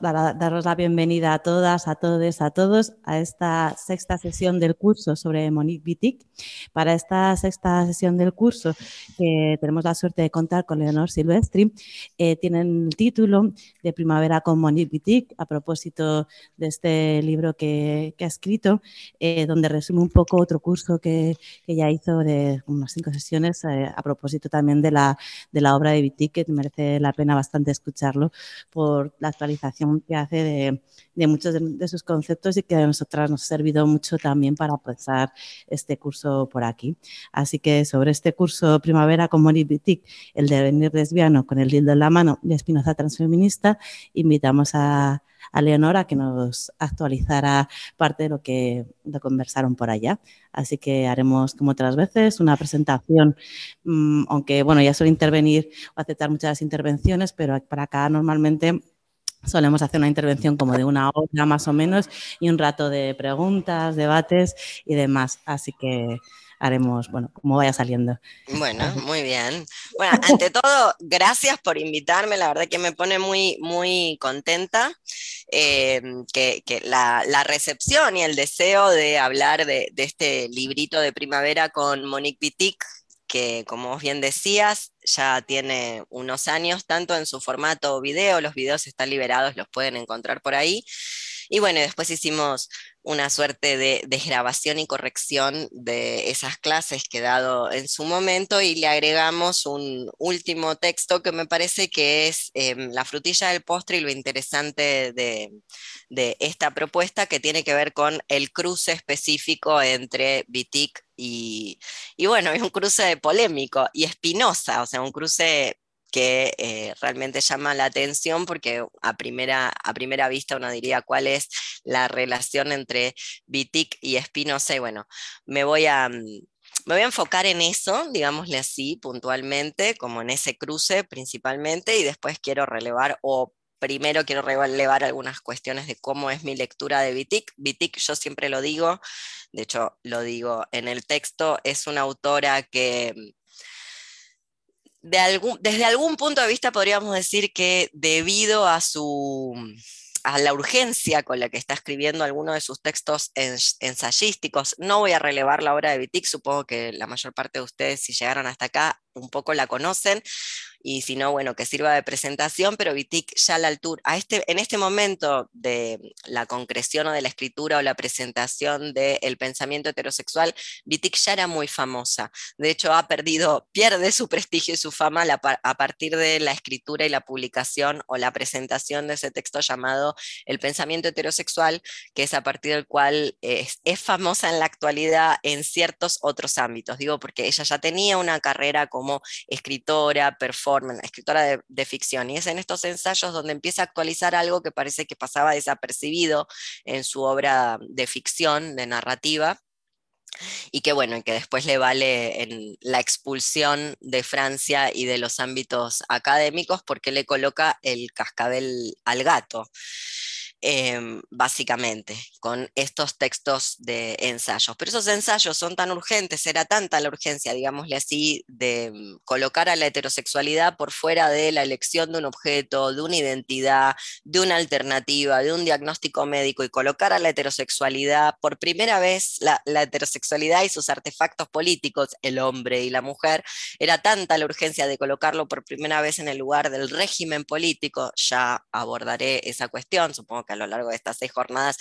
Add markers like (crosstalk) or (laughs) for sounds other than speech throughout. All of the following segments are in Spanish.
Daros la bienvenida a todas, a todos, a todos a esta sexta sesión del curso sobre Monique Wittig. Para esta sexta sesión del curso, tenemos la suerte de contar con Leonor Silvestri, eh, tienen el título de Primavera con Monique Wittig, a propósito de este libro que, ha escrito, eh, donde resume un poco otro curso que, ya hizo de unas cinco sesiones, eh, a propósito también de la, de la obra de Wittig, que merece la pena bastante escucharlo por la actualización que hace de, muchos de, sus conceptos y que a nosotras nos ha servido mucho también para pasar este curso por aquí. Así que sobre este curso Primavera con Moni el de venir lesbiano con el dildo en la mano y Espinoza transfeminista, invitamos a, a Leonora que nos actualizara parte de lo que conversaron por allá. Así que haremos, como otras veces, una presentación, mm, aunque bueno, ya suele intervenir o aceptar muchas intervenciones, pero para acá normalmente Solemos hacer una intervención como de una hora más o menos y un rato de preguntas, debates y demás. Así que haremos, bueno, como vaya saliendo. Bueno, muy bien. Bueno, ante todo, gracias por invitarme, la verdad que me pone muy, muy contenta eh, que, la, recepción y el deseo de hablar de, este librito de primavera con Monique Wittig, que como bien decías, ya tiene unos años, tanto en su formato video, los videos están liberados, los pueden encontrar por ahí. Y bueno, después hicimos una suerte de desgrabación y corrección de esas clases que he dado en su momento y le agregamos un último texto que me parece que es em, la frutilla del postre y lo interesante de, esta propuesta que tiene que ver con el cruce específico entre Vitic y, y bueno, es un cruce polémico y espinosa, o sea, un cruce que eh, realmente llama la atención porque a primera, a primera vista uno diría cuál es la relación entre Vitic y Espinosa. Y bueno, me voy a, mm, me voy a enfocar en eso, digámosle así, puntualmente, como en ese cruce principalmente, y después quiero relevar o primero quiero relevar algunas cuestiones de cómo es mi lectura de Vitic. Vitic, yo siempre lo digo, de hecho lo digo en el texto, es una autora que mm, desde algún punto de vista podríamos decir que debido a su a la urgencia con la que está escribiendo algunos de sus textos ensayísticos. No voy a relevar la obra de Vitic, supongo que la mayor parte de ustedes, si llegaron hasta acá, un poco la conocen y si no, bueno, que sirva de presentación, pero Vitic ya a la altura, a este, en este momento de la concreción o de la escritura o la presentación del pensamiento heterosexual, Vitic ya era muy famosa. De hecho, ha perdido, pierde su prestigio y su fama a partir de la escritura y la publicación o la presentación de ese texto llamado El pensamiento heterosexual, que es a partir del cual es, es famosa en la actualidad en ciertos otros ámbitos. Digo, porque ella ya tenía una carrera como escritora, performance, escritora de, ficción. Y es en estos ensayos donde empieza a actualizar algo que parece que pasaba desapercibido en su obra de ficción, de narrativa, y que bueno, que después le vale en la expulsión de Francia y de los ámbitos académicos porque le coloca el cascabel al gato. Em, básicamente, con estos textos de ensayos. Pero esos ensayos son tan urgentes, era tanta la urgencia, digámosle así, de mm, colocar a la heterosexualidad por fuera de la elección de un objeto, de una identidad, de una alternativa, de un diagnóstico médico y colocar a la heterosexualidad por primera vez, la, la heterosexualidad y sus artefactos políticos, el hombre y la mujer, era tanta la urgencia de colocarlo por primera vez en el lugar del régimen político, ya abordaré esa cuestión, supongo que a lo largo de estas seis jornadas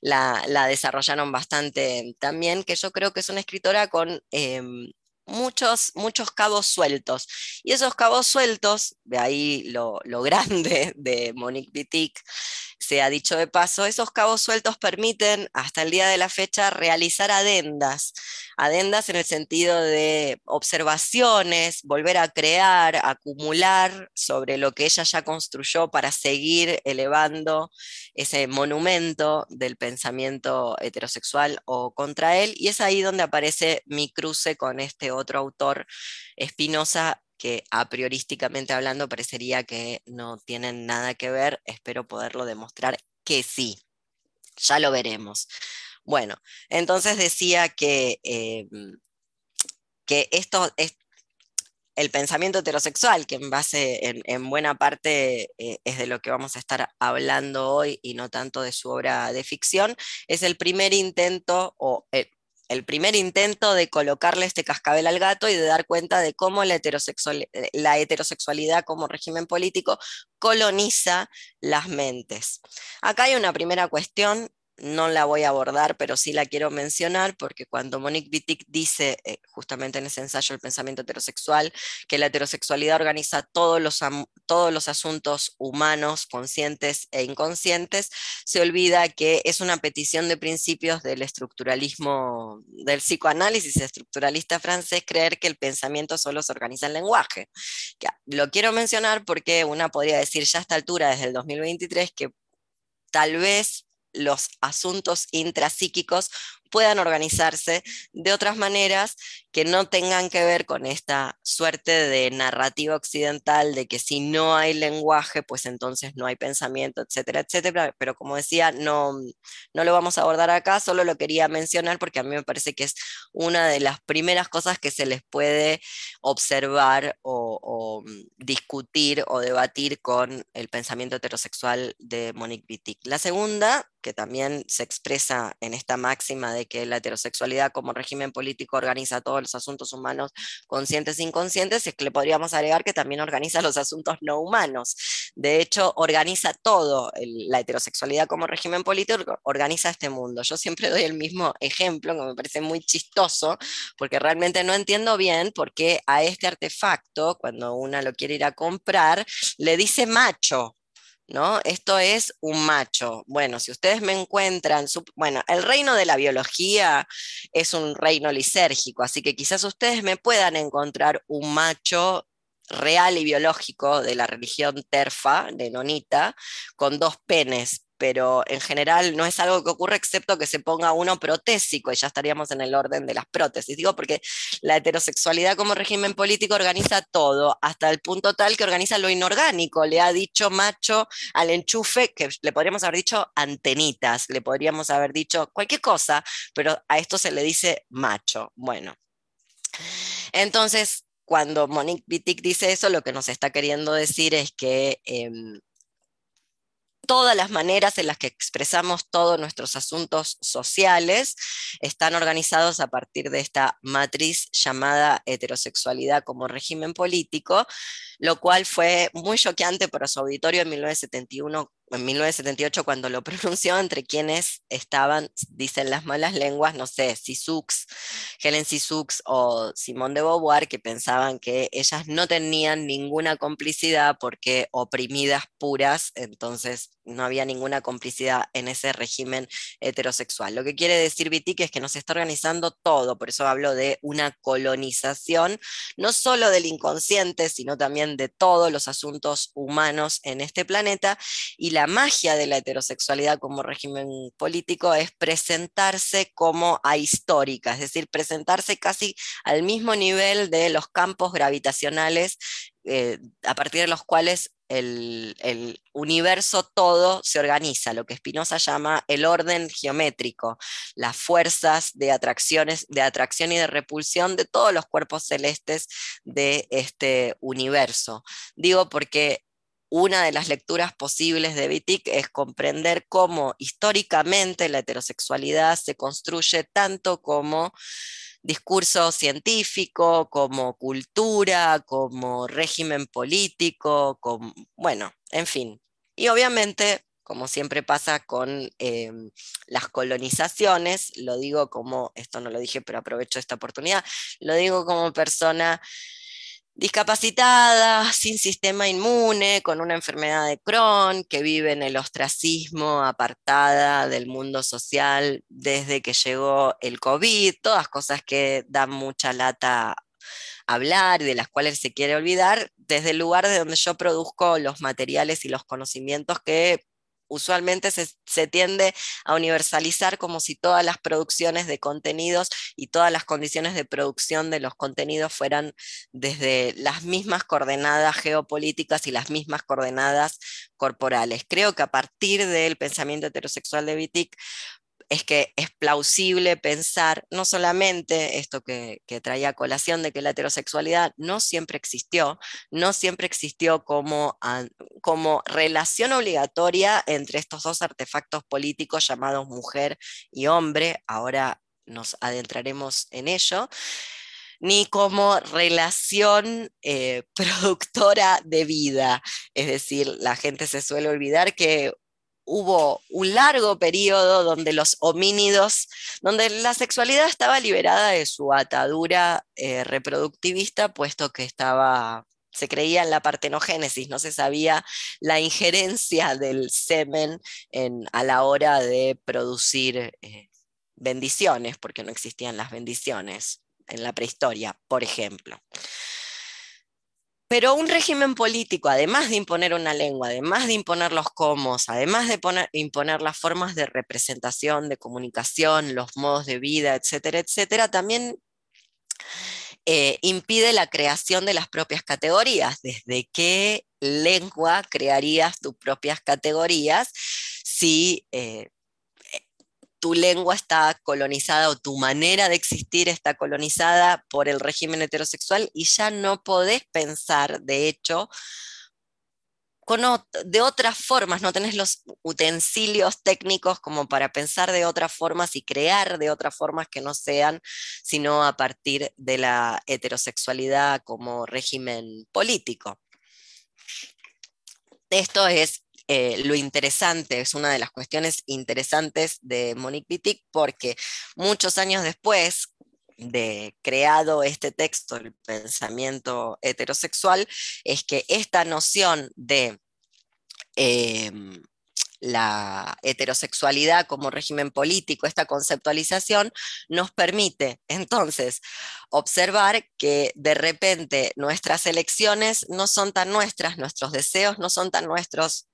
la, desarrollaron bastante también, que yo creo que es una escritora con em, muchos, muchos cabos sueltos. Y esos cabos sueltos, de ahí lo, (laughs) grande de Monique Wittig, sea dicho de paso, esos cabos sueltos permiten hasta el día de la fecha realizar adendas, adendas en el sentido de observaciones, volver a crear, acumular sobre lo que ella ya construyó para seguir elevando ese monumento del pensamiento heterosexual o contra él, y es ahí donde aparece mi cruce con este otro autor, Espinosa, que a priorísticamente hablando parecería que no tienen nada que ver, espero poderlo demostrar que sí. Ya lo veremos. Bueno, entonces decía que, em, que esto es el pensamiento heterosexual, que en base, en, buena parte eh, es de lo que vamos a estar hablando hoy y no tanto de su obra de ficción, es el primer intento o el, el primer intento de colocarle este cascabel al gato y de dar cuenta de cómo la, eh, heterosexualidad como régimen político coloniza las mentes. Acá hay una primera cuestión no la voy a abordar, pero sí la quiero mencionar porque cuando Monique Wittig dice, eh, justamente en ese ensayo El pensamiento heterosexual, que la heterosexualidad organiza todos los, todos los asuntos humanos, conscientes e inconscientes, se olvida que es una petición de principios del estructuralismo, del psicoanálisis estructuralista francés, creer que el pensamiento solo se organiza en lenguaje. Lo quiero mencionar porque una podría decir ya a esta altura, desde el 2023, que tal vez los asuntos intrapsíquicos puedan organizarse de otras maneras que no tengan que ver con esta suerte de narrativa occidental de que si no hay lenguaje, pues entonces no hay pensamiento, etcétera, etcétera. Pero como decía, no, no lo vamos a abordar acá, solo lo quería mencionar porque a mí me parece que es una de las primeras cosas que se les puede observar o, discutir o debatir con el pensamiento heterosexual de Monique Wittig. La segunda, que también se expresa en esta máxima de que la heterosexualidad como régimen político organiza todos los asuntos humanos conscientes e inconscientes, es que le podríamos agregar que también organiza (laughs) los asuntos no humanos. De hecho, organiza todo. la heterosexualidad como régimen político organiza este mundo. Yo siempre doy el mismo ejemplo, que me parece muy chistoso, porque realmente no entiendo bien por qué a este artefacto, cuando una lo quiere ir a comprar, le dice macho. ¿No? Esto es un macho. Bueno, si ustedes me encuentran, bueno, el reino de la biología es un reino lisérgico, así que quizás ustedes me puedan encontrar un macho real y biológico de la religión terfa, de Nonita, con dos penes, pero en general no es algo que ocurre excepto que se ponga uno protésico y ya estaríamos en el orden de las prótesis. Digo porque la heterosexualidad como régimen político organiza todo, hasta el punto tal que organiza lo inorgánico. Le ha dicho macho al enchufe, que le podríamos haber dicho antenitas, le podríamos haber dicho cualquier cosa, pero a esto se le dice macho. Bueno. Entonces, cuando Monique Wittig dice eso, lo que nos está queriendo decir es que em, todas las maneras en las que expresamos todos nuestros asuntos sociales están organizados a partir de esta matriz llamada heterosexualidad como régimen político, lo cual fue muy choqueante para su auditorio en 1971 en 1978 cuando lo (laughs) pronunció, entre quienes estaban, dicen las malas lenguas, no sé, Sisux, Helen Sisux o Simone de Beauvoir, que pensaban que ellas no tenían ninguna complicidad porque oprimidas puras, entonces no había ninguna complicidad en ese régimen heterosexual. Lo que quiere decir Vitic es que nos está organizando todo, por eso hablo de una colonización, no solo del inconsciente, sino también de todos los asuntos humanos en este planeta, y la magia de la heterosexualidad como régimen político es presentarse como ahistórica, es decir, presentarse casi al mismo nivel de los campos gravitacionales eh, a partir de los cuales el, universo todo se organiza, lo que Spinoza llama el orden geométrico, las fuerzas de, atracciones, de atracción y de repulsión de todos los cuerpos celestes de este universo. Digo porque una de las lecturas posibles de Wittig es comprender cómo históricamente la heterosexualidad se construye tanto como discurso científico, como cultura, como régimen político, como, bueno, en fin. Y obviamente, como siempre pasa con em, las colonizaciones, lo digo como, esto no lo dije, pero aprovecho esta oportunidad, lo digo como persona discapacitada, sin sistema inmune, con una enfermedad de Crohn, que vive en el ostracismo, apartada del mundo social desde que llegó el COVID, todas cosas que dan mucha lata hablar y de las cuales se quiere olvidar, desde el lugar de donde yo produzco los materiales y los conocimientos que usualmente se, tiende a universalizar como si todas las producciones de contenidos y todas las condiciones de producción de los contenidos fueran desde las mismas coordenadas geopolíticas y las mismas coordenadas corporales. Creo que a partir del pensamiento heterosexual de Wittig es que es plausible pensar no solamente esto que, traía colación de que la heterosexualidad no siempre existió, no siempre existió como, como relación obligatoria entre estos dos artefactos políticos llamados mujer y hombre, ahora nos adentraremos en ello, ni como relación eh, (laughs) productora de vida. Es decir, la gente se suele olvidar que hubo un largo periodo donde los homínidos, donde la sexualidad estaba liberada de su atadura eh, reproductivista, puesto que estaba se creía en la partenogénesis, no se sabía la injerencia del semen a la hora de producir eh, bendiciones, porque no existían las bendiciones en la prehistoria, por ejemplo. Pero un régimen político, además de imponer una lengua, además de imponer los cómo, además de imponer las formas de representación, de comunicación, los modos de vida, etcétera, etcétera, también eh, impide la creación de las propias categorías. ¿Desde qué lengua crearías tus propias categorías si eh, tu lengua está colonizada o tu manera de existir está colonizada por el régimen heterosexual y ya no podés pensar, de hecho, de otras formas, no tenés los utensilios técnicos como para pensar de otras formas y crear de otras formas que no sean, sino a partir de la heterosexualidad como régimen político. Esto es eh, lo interesante, es una de las cuestiones interesantes de Monique Wittig, porque muchos años después de creado este texto, el pensamiento heterosexual, es que esta noción de em, la heterosexualidad como régimen político, esta conceptualización, nos permite entonces observar que de repente nuestras elecciones no son tan nuestras, nuestros deseos no son tan nuestros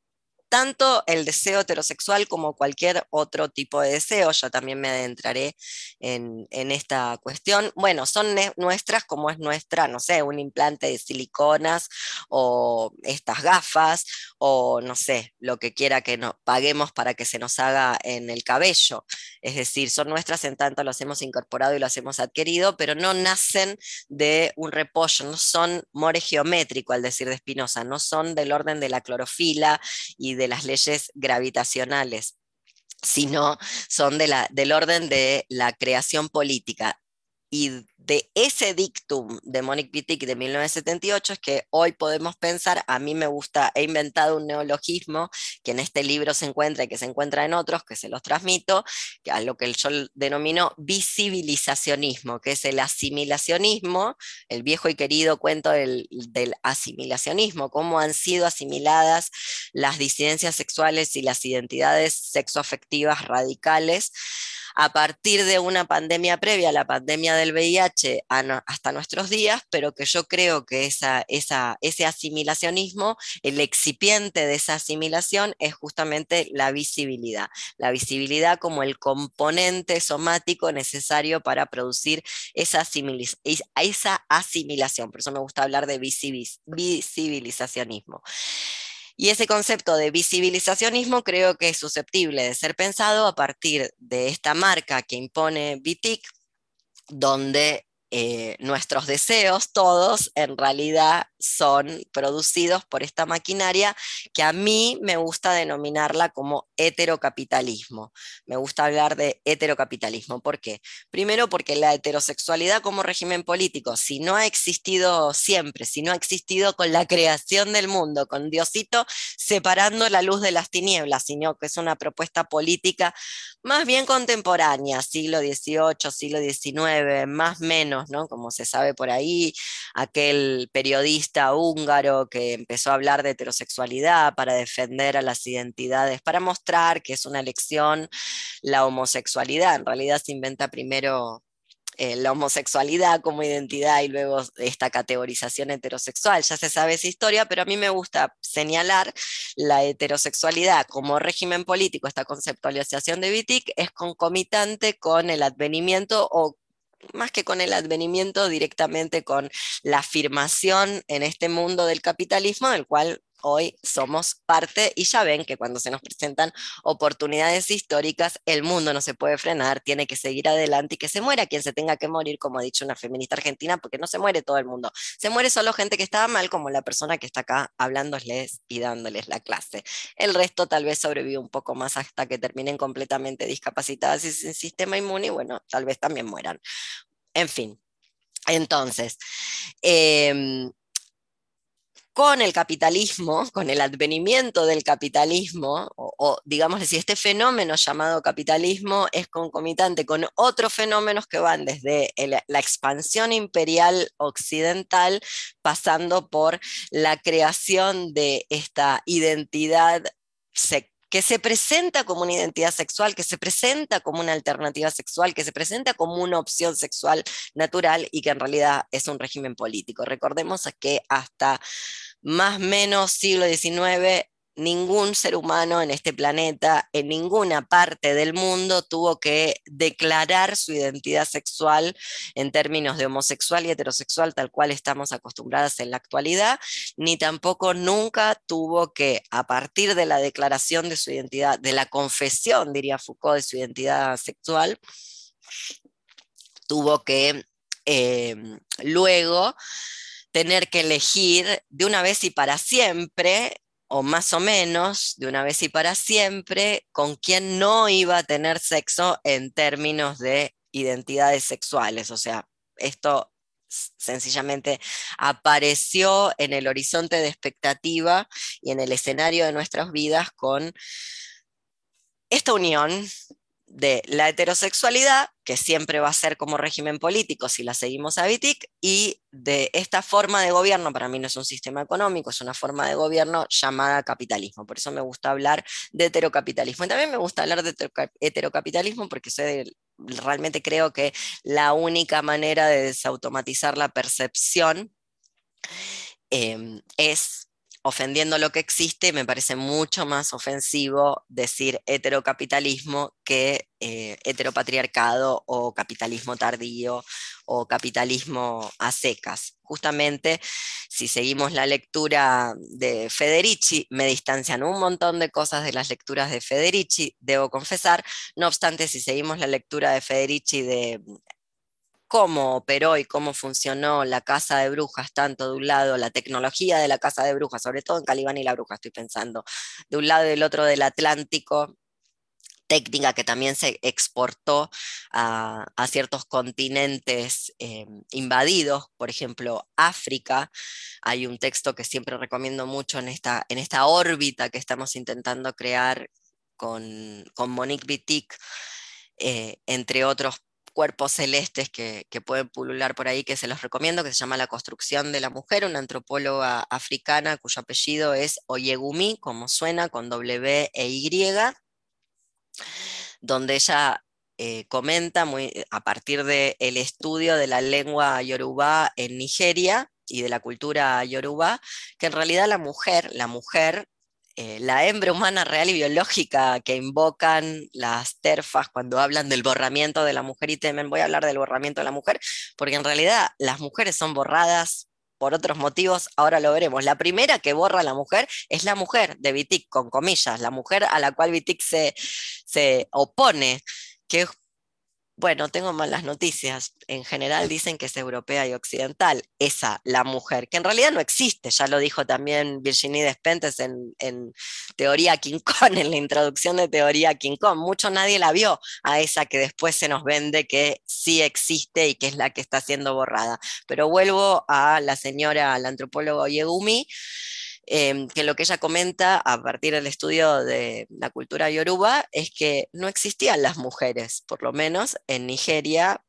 tanto el deseo heterosexual como cualquier otro tipo de deseo, yo también me adentraré en, esta cuestión, bueno, son nuestras como es nuestra, no sé, un implante de siliconas o estas gafas o no sé, lo que quiera que nos paguemos para que se nos haga en el cabello. Es decir, son nuestras en tanto las hemos incorporado y las hemos adquirido, pero no nacen de un repollo, no son more geométrico, al decir de Spinoza, no son del orden de la clorofila y de de las leyes gravitacionales, sino son de la, del orden de la creación política. Y de ese dictum de Monique Wittig de 1978 es que hoy podemos pensar, a mí me gusta, he inventado un neologismo que en este libro se encuentra y que se encuentra en otros, que se los transmito, a lo que yo denomino visibilizacionismo, que es el asimilacionismo, el viejo y querido cuento del, del asimilacionismo, cómo han sido asimiladas las disidencias sexuales y las identidades sexoafectivas radicales a partir de una pandemia previa, la pandemia del VIH, hasta nuestros días, pero que yo creo que esa, ese asimilacionismo, el excipiente de esa asimilación es justamente la visibilidad. La visibilidad como el componente somático necesario para producir esa, esa asimilación. Por eso me gusta hablar de visibilizacionismo. Y ese concepto de visibilizacionismo creo que es susceptible de ser pensado a partir de esta marca que impone BITIC, donde eh, nuestros deseos todos en realidad son producidos por esta maquinaria que a mí me gusta denominarla como heterocapitalismo. Me gusta hablar de heterocapitalismo. ¿Por qué? Primero porque la heterosexualidad como régimen político, si no ha existido siempre, si no ha existido con la creación del mundo, con Diosito separando la luz de las tinieblas, sino que es una propuesta política más bien contemporánea, siglo XVIII, siglo XIX, más menos, ¿no? Como se sabe por ahí, aquel periodista húngaro que empezó a hablar de heterosexualidad para defender a las identidades, para mostrar que es una elección la homosexualidad. En realidad se inventa primero eh, la homosexualidad como identidad y luego esta categorización heterosexual. Ya se sabe esa historia, pero a mí me gusta señalar la heterosexualidad como régimen político, esta conceptualización de Wittig es concomitante con el advenimiento o más que con el advenimiento, directamente con la afirmación en este mundo del capitalismo, del cual hoy somos parte y ya ven que cuando se nos presentan oportunidades históricas, el mundo no se puede frenar, tiene que seguir adelante y que se muera quien se tenga que morir, como ha dicho una feminista argentina, porque no se muere todo el mundo, se muere solo gente que estaba mal, como la persona que está acá hablándoles y dándoles la clase. El resto tal vez sobrevive un poco más hasta que terminen completamente discapacitadas y sin sistema inmune y bueno, tal vez también mueran. En fin. Entonces, eh, con el capitalismo, con el advenimiento del capitalismo, o, digamos si este fenómeno llamado capitalismo es concomitante con otros fenómenos que van desde la expansión imperial occidental, pasando por la creación de esta identidad que se presenta como una identidad sexual, que se presenta como una alternativa sexual, que se presenta como una opción sexual natural y que en realidad es un régimen político. Recordemos que hasta más o menos siglo XIX ningún ser humano en este planeta, en ninguna parte del mundo, tuvo que declarar su identidad sexual en términos de homosexual y heterosexual, tal cual estamos acostumbradas en la actualidad, ni tampoco nunca tuvo que, a partir de la declaración de su identidad, de la confesión, diría Foucault, de su identidad sexual, tuvo que eh, luego tener que elegir de una vez y para siempre o más o menos de una vez y para siempre, con quién no iba a tener sexo en términos de identidades sexuales. O sea, esto sencillamente apareció en el horizonte de expectativa y en el escenario de nuestras vidas con esta unión de la heterosexualidad, que siempre va a ser como régimen político si la seguimos a Wittig, y de esta forma de gobierno, para mí no es un sistema económico, es una forma de gobierno llamada capitalismo. Por eso me gusta hablar de heterocapitalismo. Y también me gusta hablar de heterocapitalismo porque realmente creo que la única manera de desautomatizar la percepción em, es ofendiendo lo que existe, me parece mucho más ofensivo decir heterocapitalismo que eh, heteropatriarcado o capitalismo tardío o capitalismo a secas. Justamente, si seguimos la lectura de Federici, me distancian un montón de cosas de las lecturas de Federici, debo confesar. No obstante, si seguimos la lectura de Federici de cómo operó y cómo funcionó la casa de brujas, tanto de un lado la tecnología de la casa de brujas, sobre todo en Calibán y la bruja estoy pensando, de un lado y del otro del Atlántico, técnica que también se exportó a, ciertos continentes eh, invadidos, por ejemplo, África. Hay un texto que siempre recomiendo mucho en esta, en esta órbita que estamos intentando crear con, Monique Wittig, eh, entre otros cuerpos celestes que, pueden pulular por ahí, que se los recomiendo, que se llama La construcción de la mujer, una antropóloga africana cuyo apellido es Oyegumi, como suena, con W e Y, donde ella eh, comenta muy, a partir del el estudio de la lengua yoruba en Nigeria y de la cultura yoruba, que en realidad la mujer, la mujer eh, la hembra humana real y biológica que invocan las terfas cuando hablan del borramiento de la mujer y temen, voy a hablar del borramiento de la mujer, porque en realidad las mujeres son borradas por otros motivos, ahora lo veremos. La primera que borra a la mujer es la mujer de Vitic, con comillas, la mujer a la cual Vitic se, se opone, que Bueno, tengo malas noticias. En general dicen que es europea y occidental, esa, la mujer, que en realidad no existe. Ya lo dijo también Virginie Despentes en, en Teoría King Kong, (laughs) en la introducción de Teoría King Kong. Mucho nadie la vio a esa que después se nos vende que sí existe y que es la que está siendo borrada. Pero vuelvo a la señora, al antropólogo Yegumi. Em, que lo que ella comenta a partir del estudio de la cultura yoruba es que no existían las mujeres, por lo menos en Nigeria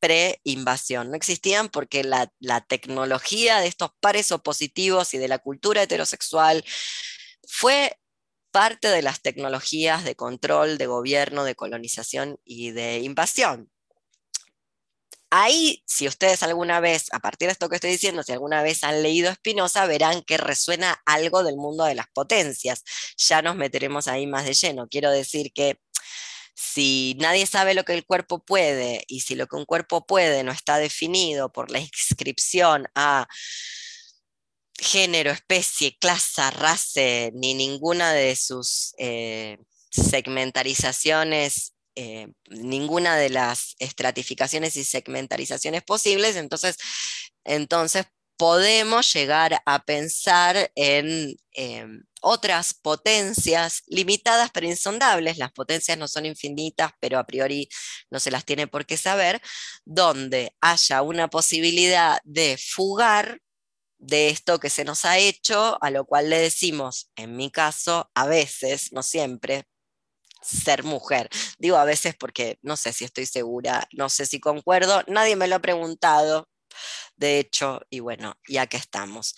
pre-invasión. No existían porque la, la tecnología de estos pares opositivos y de la cultura heterosexual fue parte de las tecnologías de control, de gobierno, de colonización y de invasión. Ahí, si ustedes alguna vez, a partir de esto que estoy diciendo, si alguna vez han leído Spinoza, verán que resuena algo del mundo de las potencias. Ya nos meteremos ahí más de lleno. Quiero decir que si nadie sabe lo que el cuerpo puede y si lo que un cuerpo puede no está definido por la inscripción a género, especie, clase, raza, ni ninguna de sus eh, segmentarizaciones eh, ninguna de las estratificaciones y segmentarizaciones posibles, entonces, entonces podemos llegar a pensar en em, otras potencias limitadas pero insondables, las potencias no son infinitas, pero a priori no se las tiene por qué saber, donde haya una posibilidad de fugar de esto que se nos ha hecho, a lo cual le decimos, en mi caso, a veces, no siempre, ser mujer. Digo a veces porque no sé si estoy segura, no sé si concuerdo, nadie me lo ha preguntado, de hecho, y bueno, ya que estamos.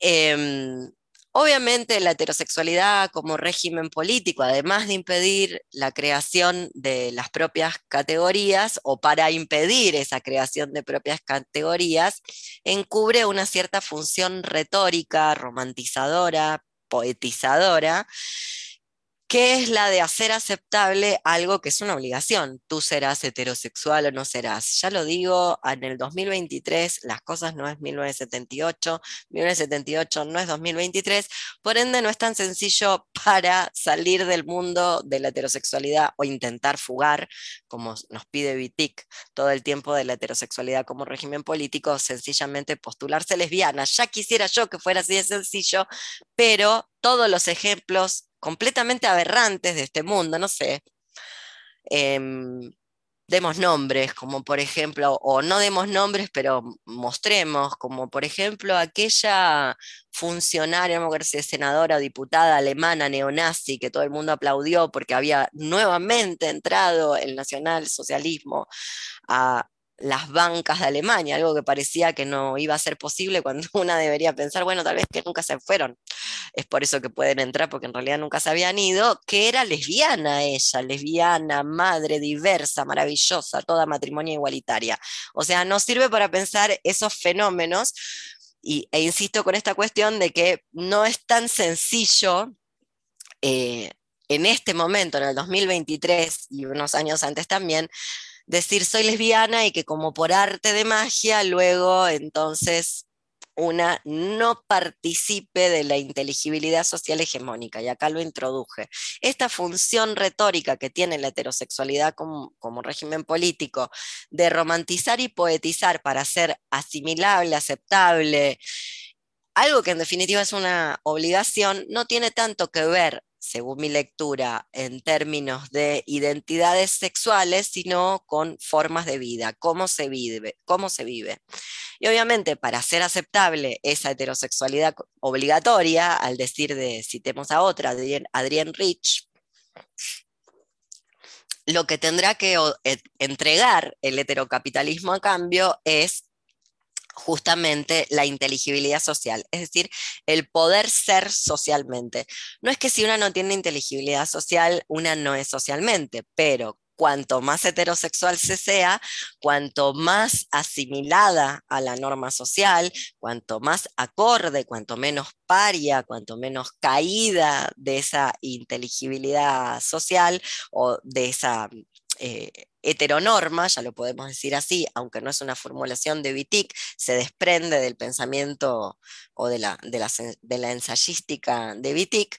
Em, obviamente la heterosexualidad como régimen político, además de impedir la creación de las propias categorías o para impedir esa creación de propias categorías, encubre una cierta función retórica, romantizadora, poetizadora, ¿Qué es la de hacer aceptable algo que es una obligación. Tú serás heterosexual o no serás. Ya lo digo, en el 2023 las cosas no es 1978, 1978 no es 2023, por ende no es tan sencillo para salir del mundo de la heterosexualidad o intentar fugar, como nos pide Vitic todo el tiempo de la heterosexualidad como régimen político, sencillamente postularse lesbiana. Ya quisiera yo que fuera así de sencillo, pero todos los ejemplos completamente aberrantes de este mundo, no sé. Em, demos nombres, como por ejemplo, o no demos nombres, pero mostremos, como por ejemplo aquella funcionaria, no me senadora o diputada alemana neonazi que todo el mundo aplaudió porque había nuevamente entrado el nacionalsocialismo a las bancas de Alemania, algo que parecía que no iba a ser posible cuando (laughs) una debería pensar, bueno, tal vez que nunca se fueron, es por eso que pueden entrar, porque en realidad nunca se habían ido, que era lesbiana ella, lesbiana, madre, diversa, maravillosa, toda matrimonio igualitaria. O sea, nos sirve para pensar esos fenómenos, y, e insisto con esta cuestión de que no es tan sencillo. Eh, en este momento, en el 2023 y unos años antes también, decir soy lesbiana y que como por arte de magia luego entonces una no participe de la inteligibilidad social hegemónica, y acá lo introduje. Esta función retórica que tiene la heterosexualidad como, como, régimen político, de romantizar y poetizar para ser asimilable, aceptable, algo que en definitiva es una obligación, no tiene tanto que ver según mi lectura, en términos de identidades sexuales, sino con formas de vida, cómo se vive, cómo se vive. Y obviamente, para ser aceptable esa heterosexualidad obligatoria, al decir de, citemos a otra, Adrienne Rich, lo que tendrá que entregar el heterocapitalismo a cambio es justamente la inteligibilidad social, es decir, el poder ser socialmente. No es que si una no tiene inteligibilidad social, una no es socialmente, pero cuanto más heterosexual se sea, cuanto más asimilada a la norma social, cuanto más acorde, cuanto menos paria, cuanto menos caída de esa inteligibilidad social o de esa eh, heteronorma, ya lo podemos decir así, aunque no es una formulación de Wittig, se desprende del pensamiento o de la, de la, ensayística de Wittig,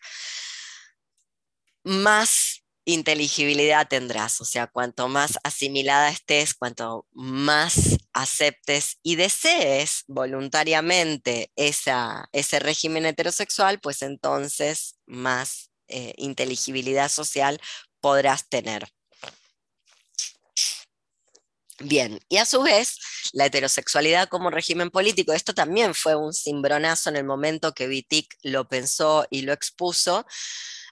más inteligibilidad tendrás, o sea, cuanto más asimilada estés, cuanto más aceptes y desees voluntariamente esa, ese régimen heterosexual, pues entonces más eh, inteligibilidad social podrás tener. Bien, y a su vez, la heterosexualidad como régimen político, esto también fue un cimbronazo en el momento que Wittig lo pensó y lo expuso,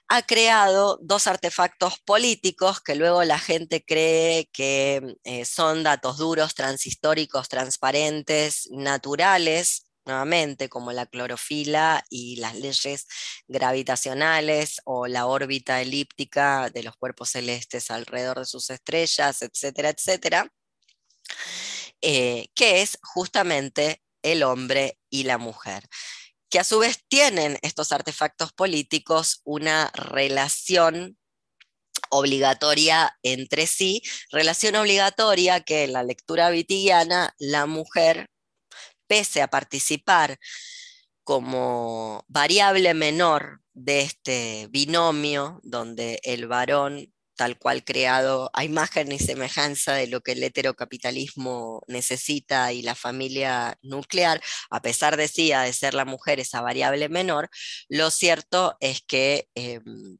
ha creado dos artefactos políticos que luego la gente cree que eh, son datos duros, transhistóricos, transparentes, naturales, nuevamente, como la clorofila y las leyes gravitacionales o la órbita elíptica de los cuerpos celestes alrededor de sus estrellas, etcétera, etcétera, eh, que es justamente el hombre y la mujer que a su vez tienen estos artefactos políticos una relación obligatoria entre sí, relación obligatoria que en la lectura vitigiana la mujer, pese a participar como variable menor de este binomio donde el varón tal cual creado a imagen y semejanza de lo que el heterocapitalismo necesita y la familia nuclear, a pesar de sí, de ser la mujer esa variable menor, lo cierto es que em,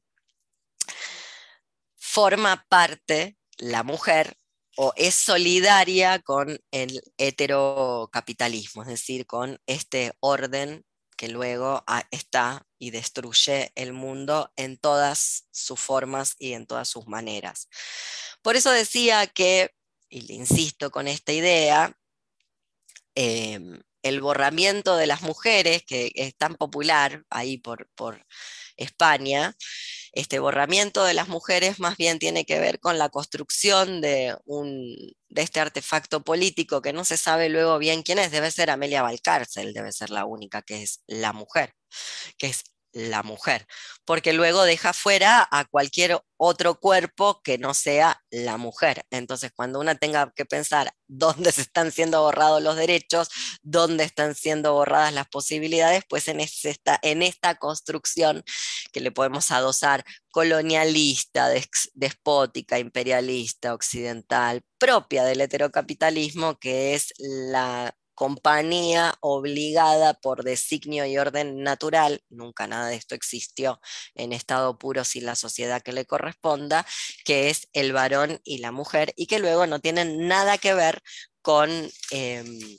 forma parte la mujer o es solidaria con el heterocapitalismo, es decir, con este orden que luego ah, está y destruye el mundo en todas sus formas y en todas sus maneras. Por eso decía que, y le insisto con esta idea, em, el borramiento de las mujeres, que es tan popular ahí por, por España, este borramiento de las mujeres más bien tiene que ver con la construcción de, un, de este artefacto político que no se sabe luego bien quién es, debe ser Amelia Valcárcel, debe ser la única que es la mujer, que es la mujer, porque luego deja fuera a cualquier otro cuerpo que no sea la mujer. Entonces, cuando una tenga que pensar dónde (laughs) se están siendo borrados los derechos, dónde están siendo borradas las posibilidades, pues en esta, en esta construcción que le podemos adosar colonialista, despótica, imperialista, occidental, propia del heterocapitalismo, que es la compañía obligada por designio y orden natural, nunca nada de esto existió en estado puro sin la sociedad que le corresponda, que es el varón y la mujer, y que luego no tienen nada que ver con em,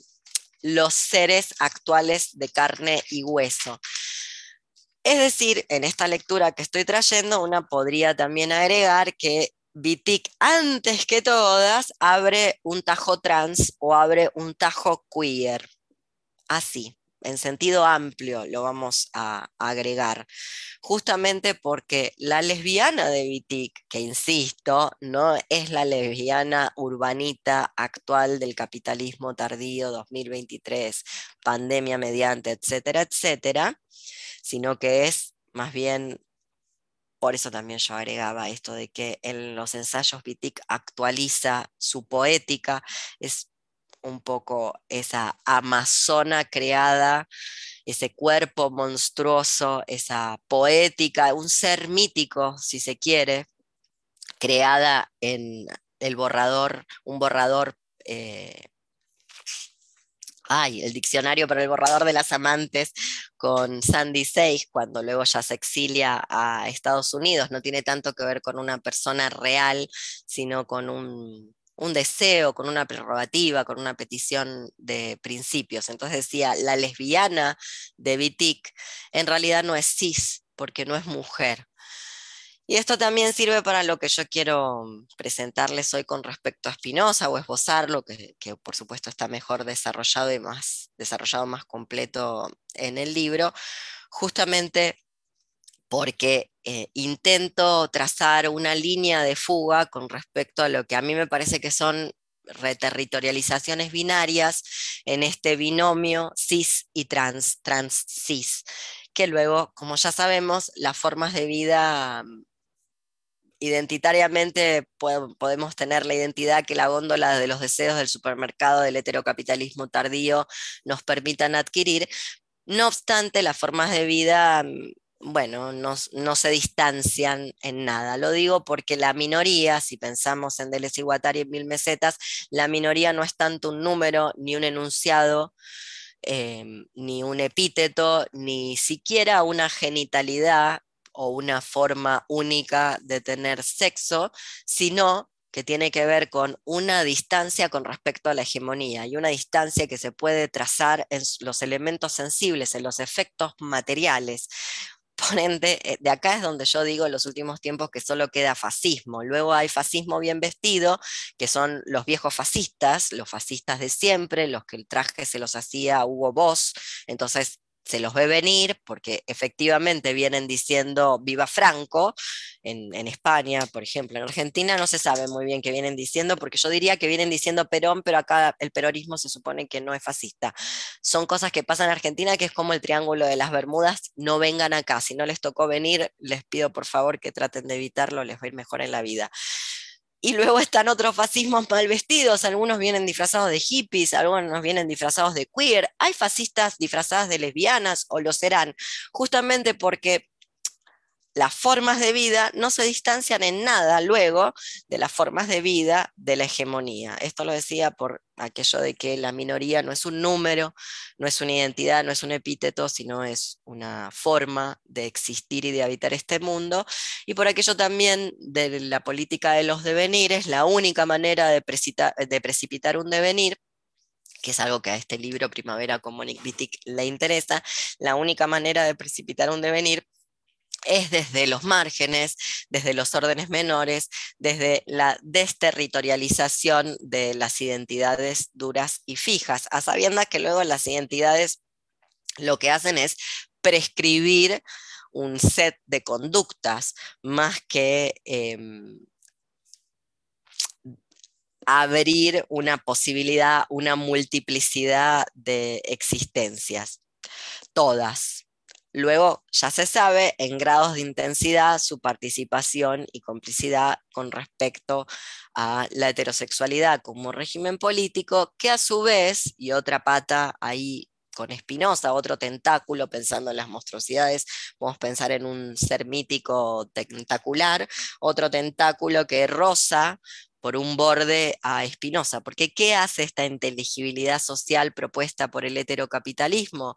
los seres actuales de carne y hueso. Es decir, en esta lectura que estoy trayendo, una podría también agregar que Vitic, antes que todas, abre un tajo trans o abre un tajo queer. Así, en sentido amplio lo vamos a, agregar, justamente porque la lesbiana de Vitic, que insisto, no es la lesbiana urbanita actual del capitalismo tardío 2023, pandemia mediante, etcétera, etcétera, sino que es más bien por eso también yo agregaba esto de que en los ensayos Wittig actualiza su poética, es un poco esa amazona creada, ese cuerpo monstruoso, esa poética, un ser mítico, si se quiere, creada en el borrador, un borrador eh, ay, el diccionario para el borrador de las amantes con Sandy Sage, cuando luego ya se exilia a Estados Unidos, no tiene tanto que ver con una persona real, sino con un, deseo, con una prerrogativa, con una petición de principios. Entonces decía, la lesbiana de Wittig en realidad no es cis, porque no es mujer, y esto también sirve para lo que yo quiero mm, presentarles hoy con respecto a Spinoza o esbozarlo, que, que por supuesto está mejor desarrollado y más desarrollado, más completo en el libro, justamente porque eh, intento trazar una línea de fuga con respecto a lo que a mí me parece que son reterritorializaciones binarias en este binomio cis y trans, trans-cis, que luego, como ya sabemos, las formas de vida identitariamente podemos tener la identidad que la góndola de los deseos del supermercado del heterocapitalismo tardío nos permitan adquirir. No obstante, las formas de vida mm, bueno, no, se distancian en nada. Lo digo porque la minoría, si pensamos en Deleuze y Guattari en mil mesetas, la minoría no es tanto un número ni un enunciado, em, ni un epíteto, ni siquiera una genitalidad o una forma única de tener sexo, sino que tiene que ver con una distancia con respecto a la hegemonía y una distancia que se puede trazar en los elementos sensibles, en los efectos materiales. (laughs) Por ende, eh, de acá es donde yo digo en los últimos tiempos que solo queda fascismo. Luego hay fascismo bien vestido, que son los viejos fascistas, los fascistas de siempre, los que el traje se los hacía Hugo Boss. Entonces, se los ve venir porque efectivamente vienen diciendo viva Franco en, España, por ejemplo. En Argentina no se sabe muy bien qué vienen diciendo porque yo diría que vienen diciendo Perón, pero acá el peronismo se supone que no es fascista. Son cosas que pasan en Argentina que es como el triángulo de las Bermudas, no vengan acá. Si no les tocó venir, les pido por favor que traten de evitarlo, les va a ir mejor en la vida. Y luego están otros fascismos mal vestidos, algunos vienen disfrazados de hippies, algunos vienen disfrazados de queer. Hay fascistas disfrazadas de lesbianas o lo serán, justamente porque las formas de vida no se distancian en nada luego de las formas de vida de la hegemonía. Esto lo decía por aquello de que la minoría no es un número, no es una identidad, no es un epíteto, sino es una forma de existir y de habitar este mundo. Y por aquello también de la política de los devenires, la única manera de, precipitar un devenir que es algo que a este libro Primavera con Monique Wittig le interesa, la única manera de precipitar un devenir es desde los márgenes, desde los órdenes menores, desde la desterritorialización de las identidades duras y fijas, a sabiendas que luego las identidades lo que hacen es prescribir un set de conductas más que em, abrir una posibilidad, una multiplicidad de existencias. Todas, Luego ya se sabe en grados de intensidad su participación y complicidad con respecto a la heterosexualidad como régimen político, que a su vez, y otra pata ahí con Espinosa, otro tentáculo, pensando en las monstruosidades, podemos pensar en un ser mítico tentacular, otro tentáculo que rosa por un borde a Espinosa, porque ¿qué hace esta inteligibilidad social propuesta por el heterocapitalismo?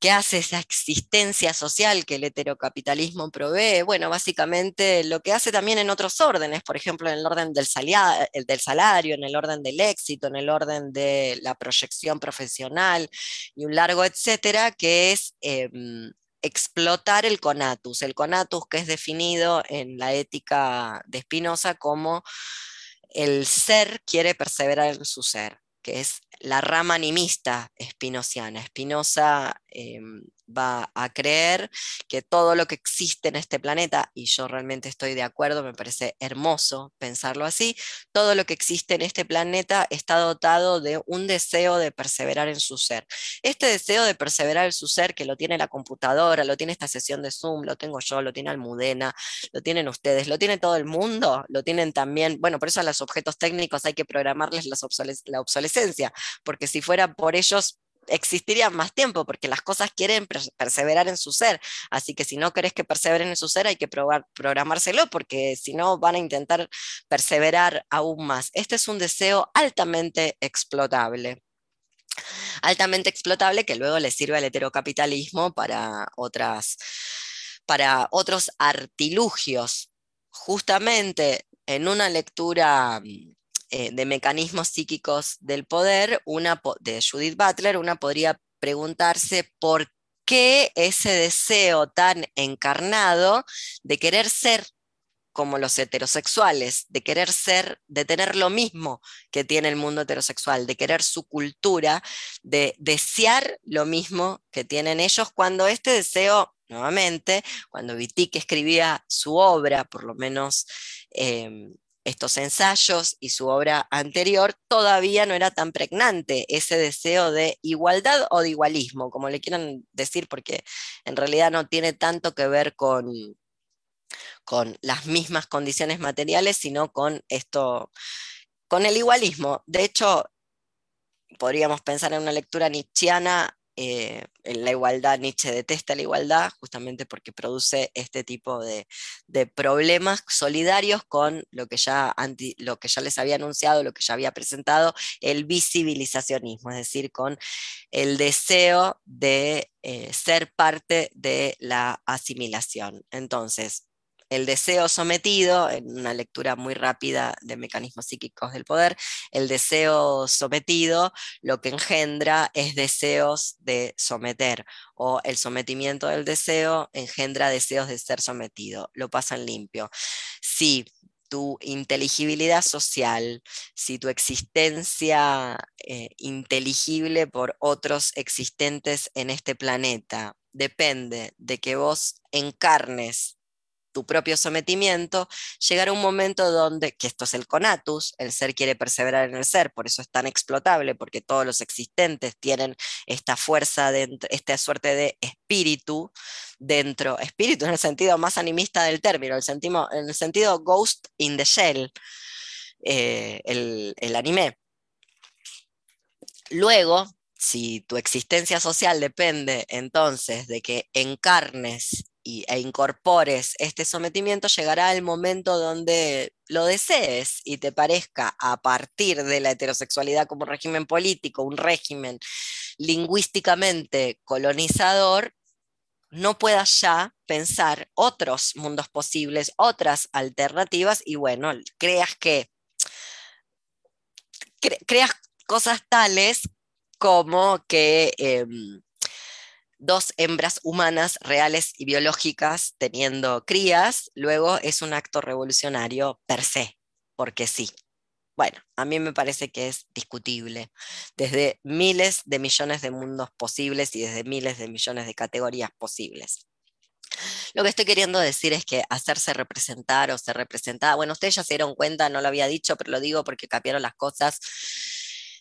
¿Qué hace esa existencia social que el heterocapitalismo provee? Bueno, básicamente lo que hace también en otros órdenes, por ejemplo, en el orden del, del salario, en el orden del éxito, en el orden de la proyección profesional y un largo etcétera, que es em, explotar el conatus. El conatus que es definido en la ética de Spinoza como el ser quiere perseverar en su ser, que es la rama animista espinociana. Spinoza em, va a creer que todo lo que existe en este planeta, y yo realmente estoy de acuerdo, me parece hermoso pensarlo así, todo lo que existe en este planeta está dotado de un deseo de perseverar en su ser. Este deseo de perseverar en su ser, que lo tiene la computadora, lo tiene esta sesión de Zoom, lo tengo yo, lo tiene Almudena, lo tienen ustedes, lo tiene todo el mundo, lo tienen también, bueno, por eso a los objetos técnicos hay que programarles la obsolescencia, porque si fuera por ellos existirían más tiempo, porque las cosas quieren perseverar en su ser. Así que si no querés que perseveren en su ser, hay que programárselo, porque si no van a intentar perseverar aún más. Este es un deseo altamente explotable altamente explotable que luego le sirve al heterocapitalismo para, otras, para otros artilugios. Justamente en una lectura eh, de mecanismos psíquicos del poder, una de Judith Butler, una podría preguntarse por qué ese deseo tan encarnado de querer ser como los heterosexuales, de querer ser, de tener lo mismo que tiene el mundo heterosexual, de querer su cultura, de desear lo mismo que tienen ellos, cuando este deseo, nuevamente, cuando Wittig escribía su obra, por lo menos em, estos ensayos y su obra anterior, todavía no era tan pregnante ese deseo de igualdad o de igualismo, como le quieran decir, porque en realidad no tiene tanto que ver con, con las mismas condiciones materiales, sino con esto, con el igualismo. De hecho, podríamos pensar en una lectura nietzscheana eh, la igualdad, Nietzsche detesta la igualdad justamente porque produce este tipo de, problemas solidarios con lo que, ya lo que ya les había anunciado, lo que ya había presentado, el visibilizacionismo, es decir, con el deseo de eh, ser parte de la asimilación. Entonces, el deseo sometido, en una lectura muy rápida de mecanismos psíquicos del poder, el deseo sometido lo que engendra es deseos de someter, o el sometimiento del deseo engendra deseos de ser sometido, lo pasan limpio. Si tu inteligibilidad social, si tu existencia eh, inteligible por otros existentes en este planeta depende de que vos encarnes tu propio sometimiento, llegará un momento donde, que esto es el conatus, el ser quiere perseverar en el ser, por eso es tan explotable, porque todos los existentes tienen esta fuerza, dentro, esta suerte de espíritu dentro, espíritu en el sentido más animista del término, el en el sentido ghost in the shell, eh, el, el anime. Luego, si tu existencia social depende entonces de que encarnes e incorpores este sometimiento, llegará el momento donde lo desees y te parezca a partir de la heterosexualidad como régimen político, un régimen lingüísticamente colonizador, no puedas ya pensar otros mundos posibles, otras alternativas y bueno, creas que creas cosas tales como que em, dos hembras humanas reales y biológicas teniendo crías, luego es un acto revolucionario per se, porque sí. Bueno, a mí me parece que es discutible, desde miles de millones de mundos posibles y desde miles de millones de categorías posibles. Lo que estoy queriendo decir es que hacerse representar o ser representada, bueno, ustedes ya se dieron cuenta, no lo había dicho, pero lo digo porque capiaron las cosas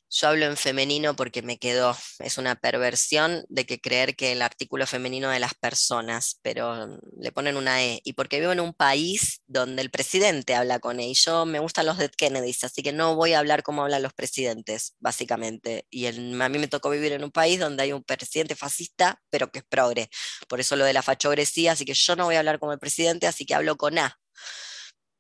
yo hablo en femenino porque me quedó, es una perversión de que creer que el artículo femenino de las personas, pero mm, le ponen una E, y porque vivo en un país donde el presidente habla con E, y yo me gustan los Dead Kennedys, así que no voy a hablar como hablan los presidentes, básicamente, y a mí me tocó vivir en un país donde hay un presidente fascista, pero que es progre, por eso lo de la fachogresía, así que yo no voy a hablar como el presidente, así que hablo con A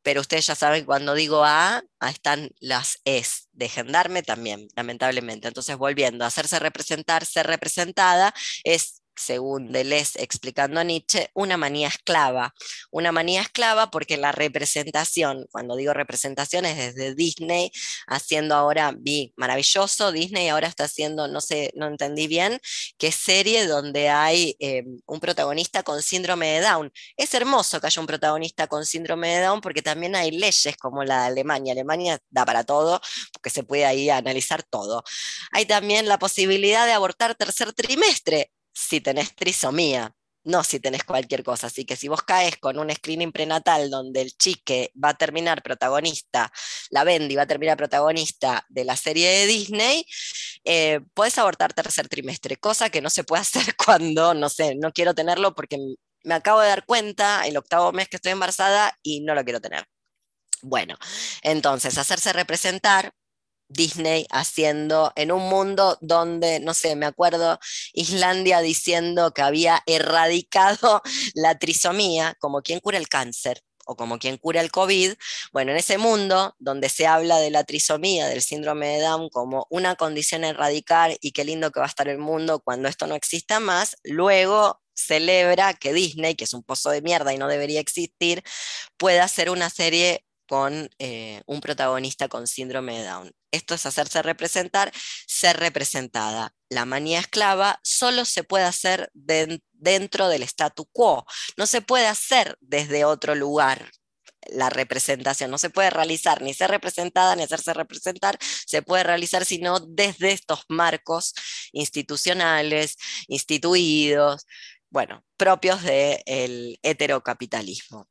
pero ustedes ya saben cuando digo A, están las Es, de gendarme también, lamentablemente. Entonces, volviendo, hacerse representar, ser representada, es según Deleuze explicando a Nietzsche, una manía esclava. Una manía esclava porque la representación, cuando digo representación es desde Disney, haciendo ahora, vi maravilloso, Disney ahora está haciendo, no sé, no entendí bien, qué serie donde hay eh, un protagonista con síndrome de Down. Es hermoso que haya un protagonista con síndrome de Down porque también hay leyes como la de Alemania. Alemania da para todo, porque se puede ahí analizar todo. Hay también la posibilidad de abortar tercer trimestre si tenés trisomía, no si tenés cualquier cosa. Así que si vos caes con un screening prenatal donde el chique va a terminar protagonista, la Bendy va a terminar protagonista de la serie de Disney, eh, puedes abortar tercer trimestre, cosa que no se puede (laughs) hacer cuando, no sé, no quiero tenerlo porque me acabo de dar cuenta el octavo mes que estoy embarazada y no lo quiero tener. Bueno, entonces, hacerse representar Disney haciendo en un mundo donde, no sé, me acuerdo Islandia diciendo que había erradicado (laughs) la trisomía como quien cura el cáncer o como quien cura el COVID, bueno, en ese mundo donde se habla de la trisomía, del síndrome de Down como una condición a erradicar y qué lindo que va a estar el mundo cuando esto no exista más, luego celebra que Disney, que es un pozo de mierda y no debería existir, pueda hacer una serie con eh, un protagonista con síndrome de Down. Esto es hacerse representar, ser representada. La manía esclava solo se puede hacer dentro del statu quo, no se puede hacer desde otro lugar la representación, no se puede realizar ni ser representada ni hacerse representar, se puede realizar sino desde estos marcos institucionales, instituidos, bueno, propios del heterocapitalismo.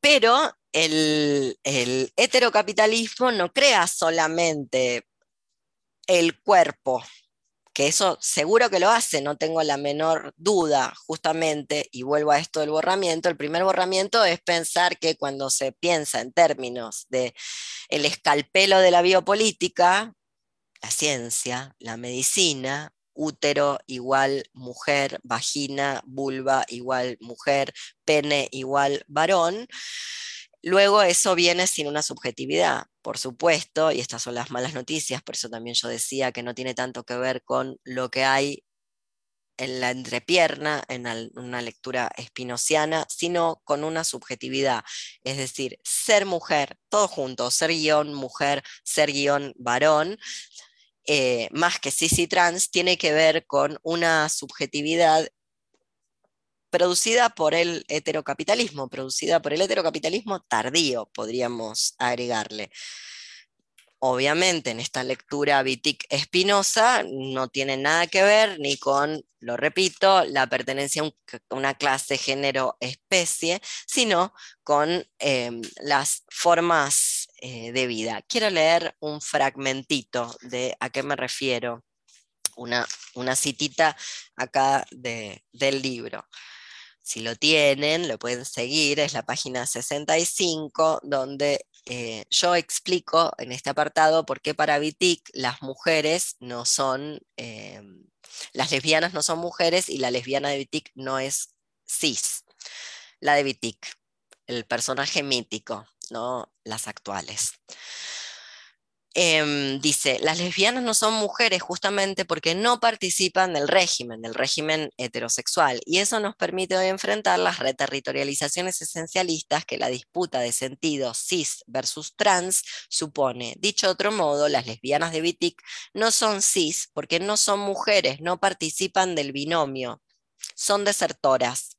Pero el, heterocapitalismo no crea solamente el cuerpo, que eso seguro que lo hace, no tengo la menor duda, justamente, y vuelvo a esto del borramiento, el primer borramiento es pensar que cuando se piensa en términos de el escalpelo de la biopolítica, la ciencia, la medicina, útero igual mujer, vagina, vulva igual mujer, pene igual varón. Luego eso viene sin una subjetividad, por supuesto, y estas son las malas noticias, por eso también yo decía que no tiene tanto que ver con lo que hay en la entrepierna, en una lectura espinociana, sino con una subjetividad, es decir, ser mujer, todo junto, ser guion mujer, ser guion varón, eh, más que cis y trans, tiene que ver con una subjetividad producida por el heterocapitalismo, producida por el heterocapitalismo tardío, podríamos agregarle. Obviamente en esta lectura Vitic Espinosa no tiene nada que ver ni con, lo repito, la pertenencia a una clase, género, especie, sino con em, las formas eh, de vida. Quiero leer un fragmentito de a qué me refiero, una, una citita acá del libro. Si lo tienen, lo pueden seguir, es la página 65, donde eh, yo explico en este apartado por qué para Vitic las mujeres no son, eh, las lesbianas no son mujeres y la lesbiana de Vitic no es cis. La de Vitic, el personaje mítico, no las actuales. Em, dice, las lesbianas no son mujeres justamente porque no participan del régimen, del régimen heterosexual, y eso nos permite hoy enfrentar las reterritorializaciones esencialistas que la disputa de sentido cis versus trans supone. Dicho de otro modo, las lesbianas de Vitic no son cis porque no son mujeres, no participan del binomio, son desertoras.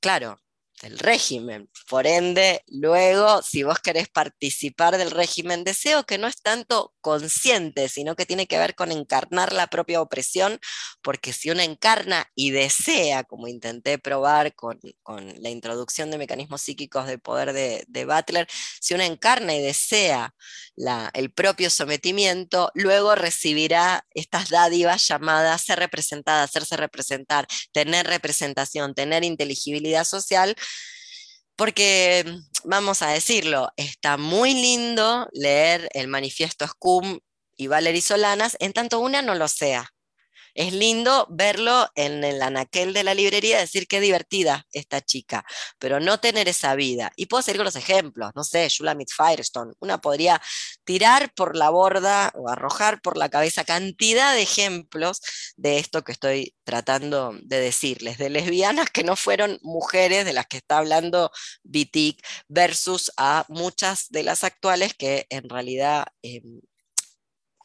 Claro, del régimen. Por ende, luego, si vos querés participar del régimen, deseo que no es tanto consciente, sino que tiene que ver con encarnar la propia opresión, porque si uno encarna y desea, como intenté probar con, la introducción de mecanismos psíquicos de poder de, Butler, si uno encarna y desea el propio sometimiento, luego recibirá estas dádivas llamadas ser representada, hacerse representar, tener representación, tener inteligibilidad social, porque, vamos a decirlo, está muy lindo leer el manifiesto Scum y Valery Solanas, en tanto una no lo sea. Es lindo verlo en el anaquel de la librería, decir qué divertida esta chica, pero no tener esa vida. Y puedo seguir con los ejemplos, no sé, Shulamit Firestone. Una podría tirar por la borda o arrojar por la cabeza cantidad de ejemplos de esto que estoy tratando de decirles, de lesbianas que no fueron mujeres de las que está hablando Vitic versus a muchas de las actuales que en realidad em,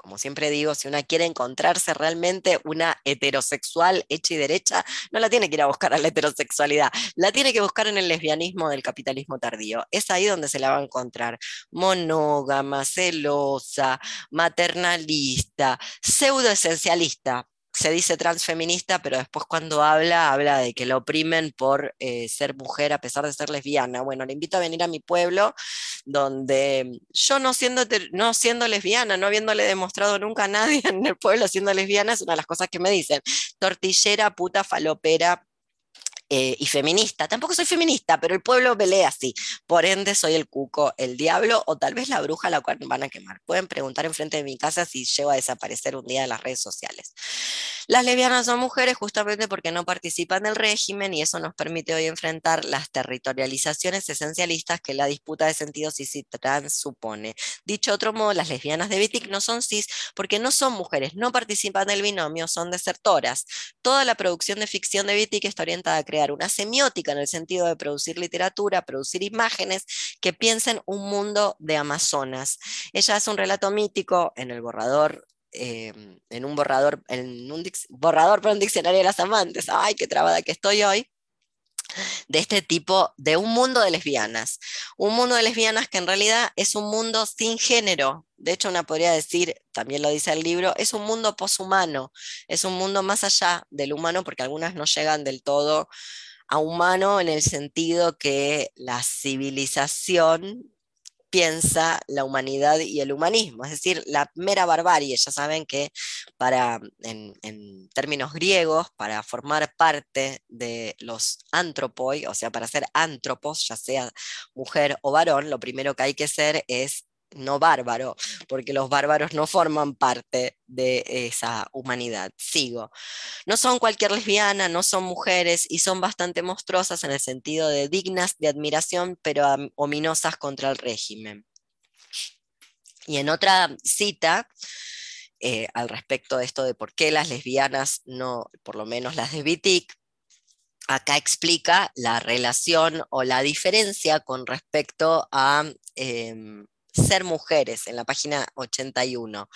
como siempre digo, si una quiere encontrarse realmente una heterosexual hecha y derecha, no la tiene que ir a buscar a la heterosexualidad, la tiene que buscar en el lesbianismo del capitalismo tardío. Es ahí donde se la va a encontrar. Monógama, celosa, maternalista, pseudoesencialista, se dice transfeminista, pero después cuando habla, habla de que la oprimen por eh, ser mujer a pesar de ser lesbiana. Bueno, le invito a venir a mi pueblo, donde yo no siendo, no siendo lesbiana, no habiéndole demostrado nunca a nadie (laughs) en el pueblo siendo lesbiana, es una de las cosas que me dicen. Tortillera, puta, falopera, eh, y feminista. Tampoco soy feminista, pero el pueblo pelea así. Por ende, soy el cuco, el diablo o tal vez la bruja a la cual van a quemar. Pueden preguntar enfrente de mi casa si llego a desaparecer un día de las redes sociales. Las lesbianas son mujeres justamente porque no participan del régimen y eso nos permite hoy enfrentar las territorializaciones esencialistas que la disputa de sentido cis y trans supone. Dicho otro modo, las lesbianas de Vitic no son cis porque no son mujeres, no participan del binomio, son desertoras. Toda la producción de ficción de Vitic está orientada a crear una semiótica en el sentido de producir literatura, producir imágenes que piensen un mundo de Amazonas. Ella hace un relato mítico en el borrador em, en un borrador, en un borrador para un diccionario de las amantes, ay, qué trabada que estoy hoy, de este tipo, de un mundo de lesbianas. Un mundo de lesbianas que en realidad es un mundo sin género. De hecho, una podría decir, también lo dice el libro, es un mundo poshumano, es un mundo más allá del humano porque algunas no llegan del todo a humano en el sentido que la civilización piensa la humanidad y el humanismo, es decir, la mera barbarie. Ya saben que para, en, términos griegos, para formar parte de los antropoi, o sea, para ser antropos, ya sea mujer o varón, lo primero que hay que ser es no bárbaro, porque los bárbaros no forman parte de esa humanidad. Sigo. No son cualquier lesbiana, no son mujeres y son bastante monstruosas en el sentido de dignas de admiración, pero ominosas contra el régimen. Y en otra cita, eh, al respecto de esto de por qué las lesbianas no, por lo menos las de Wittig, acá explica la relación o la diferencia con respecto a em, ser mujeres en la página 81.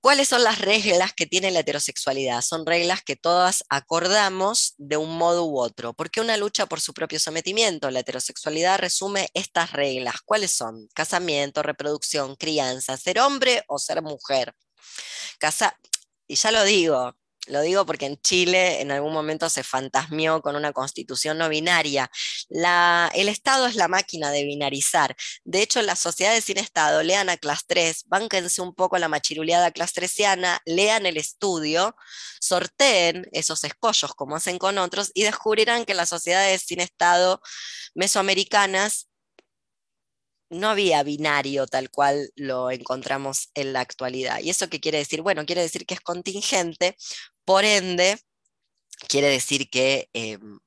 ¿Cuáles son las reglas que tiene la heterosexualidad? Son reglas que todas acordamos de un modo u otro. ¿Por qué una lucha por su propio sometimiento? La heterosexualidad resume estas reglas. ¿Cuáles son? Casamiento, reproducción, crianza, ser hombre o ser mujer. Casa y ya lo digo, lo digo porque en Chile en algún momento se fantasmió con una constitución no binaria. el Estado es la máquina de binarizar. De hecho, las sociedades sin Estado, lean a clase 3, bánquense un poco la machiruleada clase 3 lean el estudio, sorteen esos escollos como hacen con otros y descubrirán que las sociedades sin Estado mesoamericanas no había binario tal cual lo encontramos en la actualidad. ¿Y eso qué quiere decir? Bueno, quiere decir que es contingente, por ende, quiere decir que em,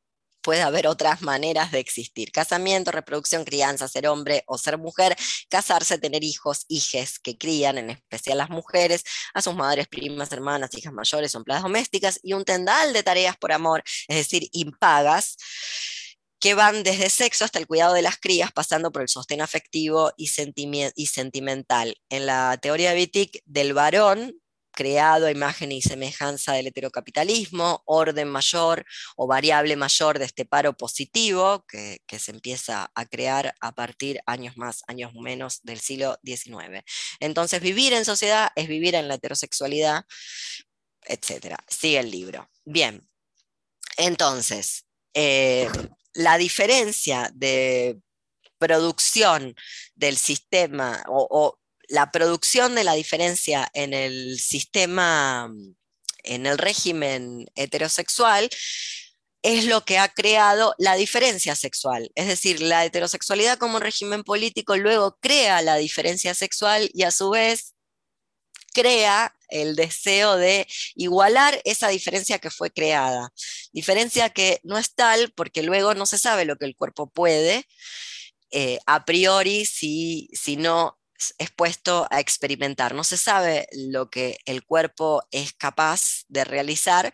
puede haber otras maneras de existir. Casamiento, reproducción, crianza, ser hombre o ser mujer, casarse, tener hijos, hijes que crían, en especial las mujeres, a sus madres, primas, hermanas, hijas mayores o empleadas domésticas, y un tendal de tareas por amor, es decir, impagas que van desde sexo hasta el cuidado de las crías, pasando por el sostén afectivo y, sentimental. En la teoría de Wittig, del varón, creado a imagen y semejanza del heterocapitalismo, orden mayor o variable mayor de este paro positivo que, que, se empieza a crear a partir años más, años menos del siglo XIX. Entonces, vivir en sociedad es vivir en la heterosexualidad, etc. Sigue el libro. Bien, entonces, eh, la diferencia de producción del sistema o, la producción de la diferencia en el sistema, en el régimen heterosexual, es lo que ha creado la diferencia sexual. Es decir, la heterosexualidad como régimen político luego crea la diferencia sexual y a su vez crea el deseo de igualar esa diferencia que fue creada. Diferencia que no es tal porque luego no se sabe lo que el cuerpo puede, eh, a priori si, si no es puesto a experimentar. No se sabe lo que el cuerpo es capaz de realizar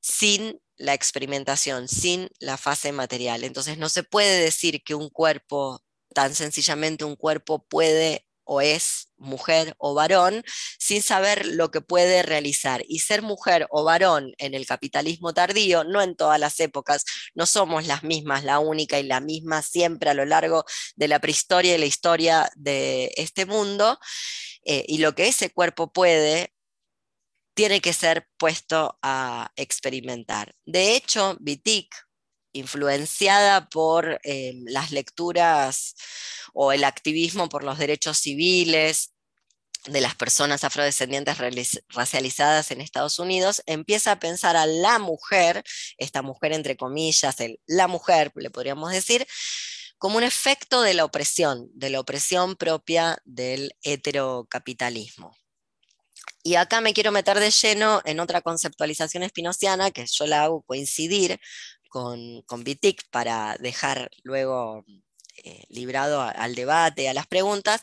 sin la experimentación, sin la fase material. Entonces no se puede decir que un cuerpo, tan sencillamente un cuerpo puede o es mujer o varón sin saber lo que puede realizar. Y ser mujer o varón en el capitalismo tardío, no en todas las épocas, no somos las mismas, la única y la misma siempre a lo largo de la prehistoria y la historia de este mundo. Eh, y lo que ese cuerpo puede tiene que ser puesto a experimentar. De hecho, Vitic, influenciada por eh, las lecturas o el activismo por los derechos civiles de las personas afrodescendientes racializadas en Estados Unidos, empieza a pensar a la mujer, esta mujer entre comillas, la mujer, le podríamos decir, como un efecto de la opresión, de la opresión propia del heterocapitalismo. Y acá me quiero meter de lleno en otra conceptualización espinociana que yo la hago coincidir con, con para dejar luego eh, librado al debate, a las preguntas,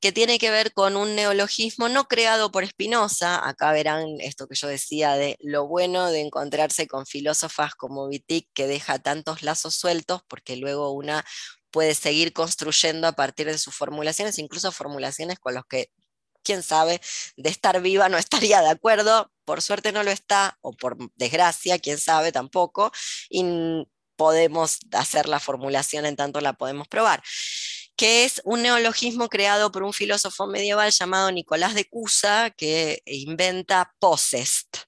que tiene que ver con un neologismo no creado por Spinoza. Acá verán esto que yo decía de lo bueno de encontrarse con filósofas como Wittig, que deja tantos lazos sueltos, porque luego una puede seguir construyendo a partir de sus formulaciones, incluso formulaciones con los que quién sabe, de estar viva no (laughs) estaría de acuerdo, por suerte no lo está, o por desgracia, quién sabe tampoco, podemos hacer la formulación en tanto la podemos probar que es un neologismo creado por un filósofo medieval llamado Nicolás de Cusa, que inventa possest.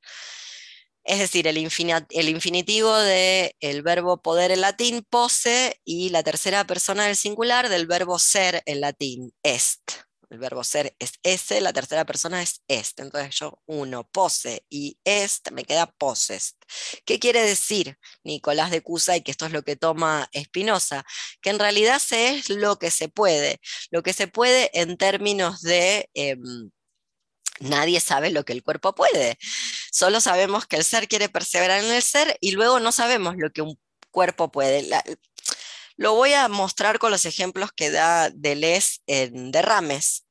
Es decir, el, infinitivo del el verbo poder en latín, pose, y la tercera persona del singular del verbo ser en latín, est. el verbo ser es ese, la tercera persona es est. Entonces yo uno, pose y est, me queda poses. ¿Qué quiere decir Nicolás de Cusa y que esto es lo que toma Espinosa? Que en realidad se es lo que se puede, lo que se puede en términos de... Em, nadie sabe lo que el cuerpo puede. Solo sabemos que el ser quiere perseverar en el ser y luego no sabemos lo que un cuerpo puede. Lo voy a mostrar con los ejemplos que da Deleuze en Derrames.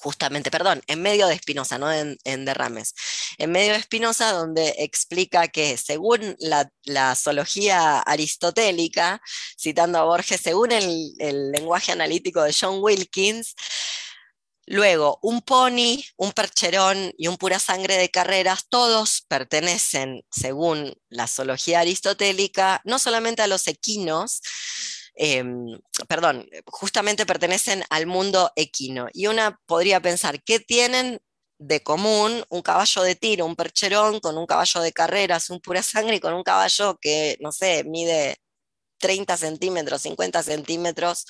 Justamente, perdón, en medio de Espinosa, no en, Derrames. En medio de Espinosa, donde explica que según la, zoología aristotélica, citando a Borges, según el lenguaje analítico de John Wilkins, Luego, un pony, un percherón y un pura sangre de carreras, todos pertenecen, según la zoología aristotélica, no solamente a los equinos, em, perdón, justamente pertenecen al mundo equino. Y una podría pensar, ¿qué tienen de común un caballo de tiro, un percherón con un caballo de carreras, un pura sangre y con un caballo que, no sé, mide 30 centímetros, 50 centímetros?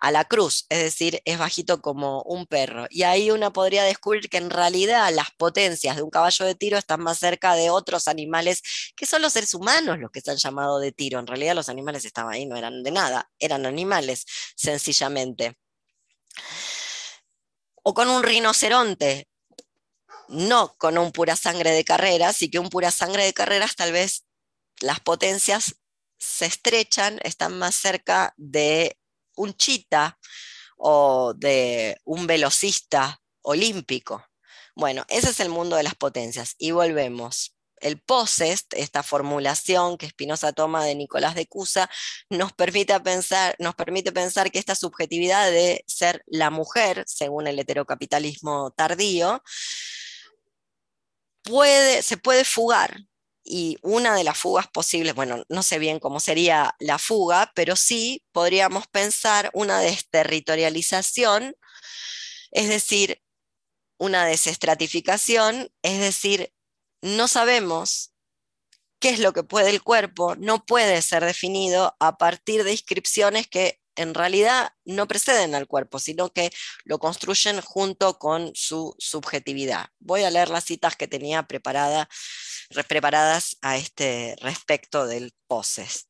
A la cruz, es decir, es bajito como un perro. Y ahí uno podría descubrir que en realidad las potencias de un caballo de tiro están más cerca de otros animales que son los seres humanos los que se han llamado de tiro. En realidad los animales estaban ahí, no eran de nada, eran animales, sencillamente. O con un rinoceronte, no con un pura sangre de carreras, y que un pura sangre de carreras tal vez las potencias se estrechan, están más cerca de un chita o de un velocista olímpico. Bueno, ese es el mundo de las potencias. Y volvemos. El posest, esta formulación que Spinoza toma de Nicolás de Cusa, nos permite, pensar, nos permite pensar que esta subjetividad de ser la mujer, según el heterocapitalismo tardío, puede, se puede fugar y una de las fugas posibles, bueno, no sé bien cómo sería la fuga, pero sí podríamos pensar una desterritorialización, es decir, una desestratificación, es decir, no sabemos qué es lo que puede el cuerpo, no puede ser definido a partir de inscripciones que en realidad no preceden al cuerpo, sino que lo construyen junto con su subjetividad. Voy a leer las citas que tenía preparada, preparadas a este respecto del POSEST.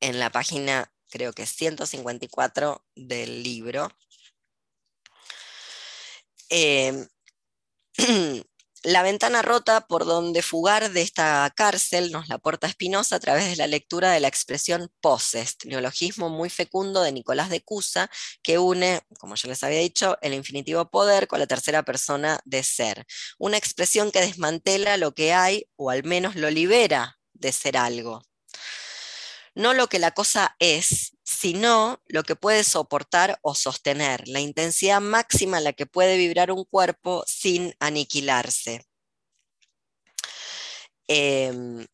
En la página, creo que 154 del libro. Eh, (clears throat) La ventana rota por donde fugar de esta cárcel nos la porta Espinosa a través de la lectura de la expresión possessed, neologismo muy fecundo de Nicolás de Cusa, que une, como ya les había dicho, el infinitivo poder con la tercera persona de ser. Una expresión que desmantela lo que hay o al menos lo libera de ser algo no lo que la cosa es, sino lo que puede soportar o sostener, la intensidad máxima en la que puede vibrar un cuerpo sin aniquilarse. Em,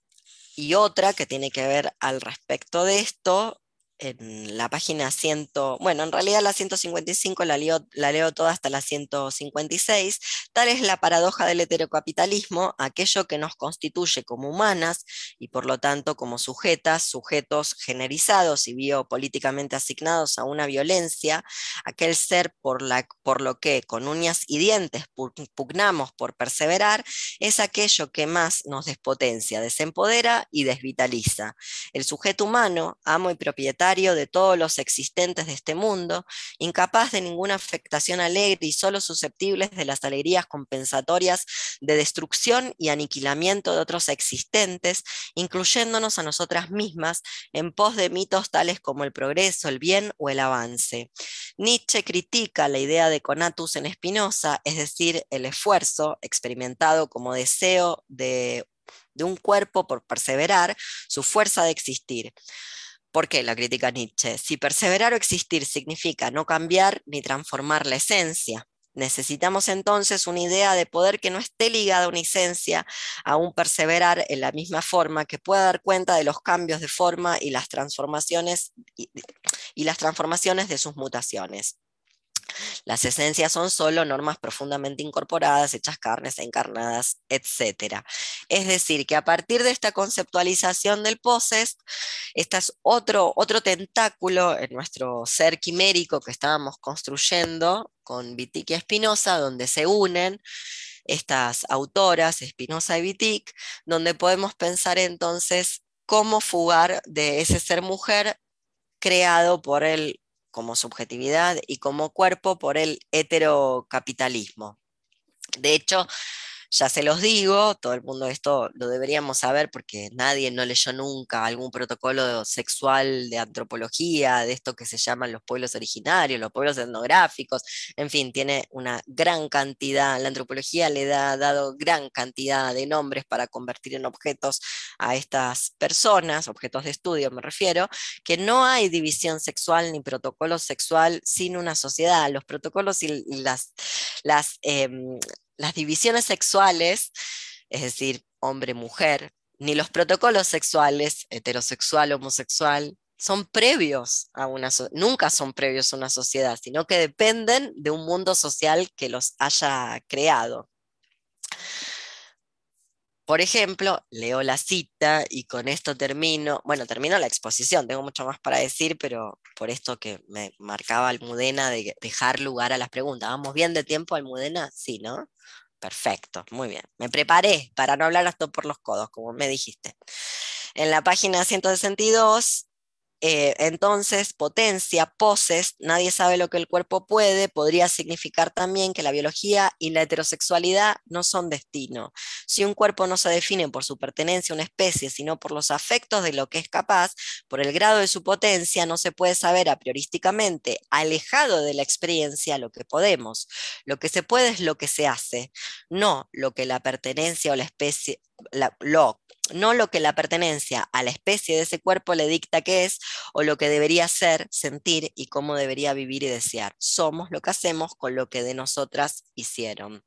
y otra que tiene que ver al respecto de esto en la página 100, bueno, en realidad la 155 la leo, la leo toda hasta la 156, tal es la paradoja del heterocapitalismo, aquello que nos constituye como humanas y por lo tanto como sujetas, sujetos generizados y biopolíticamente asignados a una violencia, aquel ser por, la, por lo que con uñas y dientes pugnamos por perseverar, es aquello que más nos despotencia, desempodera y desvitaliza. El sujeto humano, amo y propietario, de todos los existentes de este mundo, incapaz de ninguna afectación alegre y solo susceptibles de las alegrías compensatorias de destrucción y aniquilamiento de otros existentes, incluyéndonos a nosotras mismas en pos de mitos tales como el progreso, el bien o el avance. Nietzsche critica la idea de conatus en Spinoza, es decir, el esfuerzo experimentado como deseo de de un cuerpo por perseverar, su fuerza de existir. ¿Por qué la crítica Nietzsche? Si perseverar o existir significa no cambiar ni transformar la esencia, necesitamos entonces una idea de poder que no esté ligada a una esencia, a un perseverar en la misma forma, que pueda dar cuenta de los cambios de forma y las transformaciones, y, las transformaciones de sus mutaciones. Las esencias son solo normas profundamente incorporadas, hechas carnes, encarnadas, etc. Es decir, que a partir de esta conceptualización del possessed, este es otro, otro tentáculo en nuestro ser quimérico que estábamos construyendo con Wittig y Espinosa, donde se unen estas autoras, Espinosa y Wittig, donde podemos pensar entonces cómo fugar de ese ser mujer creado por él como subjetividad y como cuerpo por el heterocapitalismo. De hecho, ya se los digo, todo el mundo esto lo deberíamos saber porque nadie no leyó nunca algún protocolo sexual de antropología, de esto que se llaman los pueblos originarios, los pueblos etnográficos, en fin, tiene una gran cantidad, la antropología le ha dado gran cantidad de nombres para convertir en objetos a estas personas, objetos de estudio me refiero, que no hay división sexual ni protocolo sexual sin una sociedad. Los protocolos y las, las em, las divisiones sexuales, es decir, hombre-mujer, ni los protocolos sexuales, heterosexual, homosexual, son previos a una nunca son previos a una sociedad, sino que dependen de un mundo social que los haya creado. Por ejemplo, leo la cita y con esto termino, bueno, termino la exposición, tengo mucho más para decir, pero por esto que me marcaba Almudena de dejar lugar a las preguntas. ¿Vamos bien de tiempo, Almudena? Sí, ¿no? Perfecto, muy bien. Me preparé para no hablar hasta por los codos, como me dijiste. En la página 162 eh, entonces, potencia, poses, nadie sabe lo que el cuerpo puede, podría significar también que la biología y la heterosexualidad no son destino. Si un cuerpo no se define por su pertenencia a una especie, sino por los afectos de lo que es capaz, por el grado de su potencia, no se puede saber a priorísticamente, alejado de la experiencia, lo que podemos. Lo que se puede es lo que se hace, no lo que la pertenencia o la especie, lo, no lo que la pertenencia a la especie de ese cuerpo le dicta que es o lo que debería ser, sentir y cómo debería vivir y desear. Somos lo que hacemos con lo que de nosotras hicieron.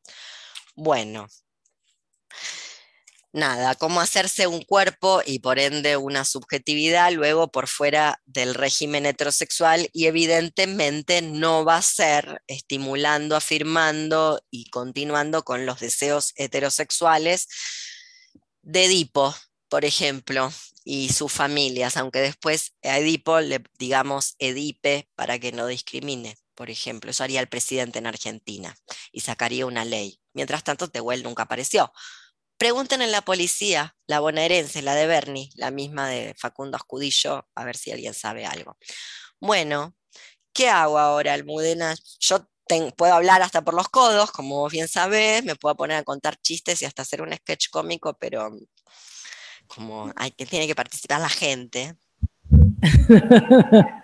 Bueno, nada, cómo hacerse un cuerpo y por ende una subjetividad luego por fuera del régimen heterosexual y evidentemente no va a ser estimulando, afirmando y continuando con los deseos heterosexuales de Edipo, por ejemplo, y sus familias, aunque después a Edipo le digamos Edipe para que no discrimine, por ejemplo. Eso haría el presidente en Argentina y sacaría una ley. Mientras tanto, Tehuel nunca apareció. Pregunten en la policía, la bonaerense, la de Bernie, la misma de Facundo Ascudillo, a ver si alguien sabe algo. Bueno, ¿qué hago ahora, Almudena? Yo puedo hablar hasta por los codos, como vos bien sabés, me puedo poner a contar chistes y hasta hacer un sketch cómico, pero como hay que tiene que participar la gente. (laughs)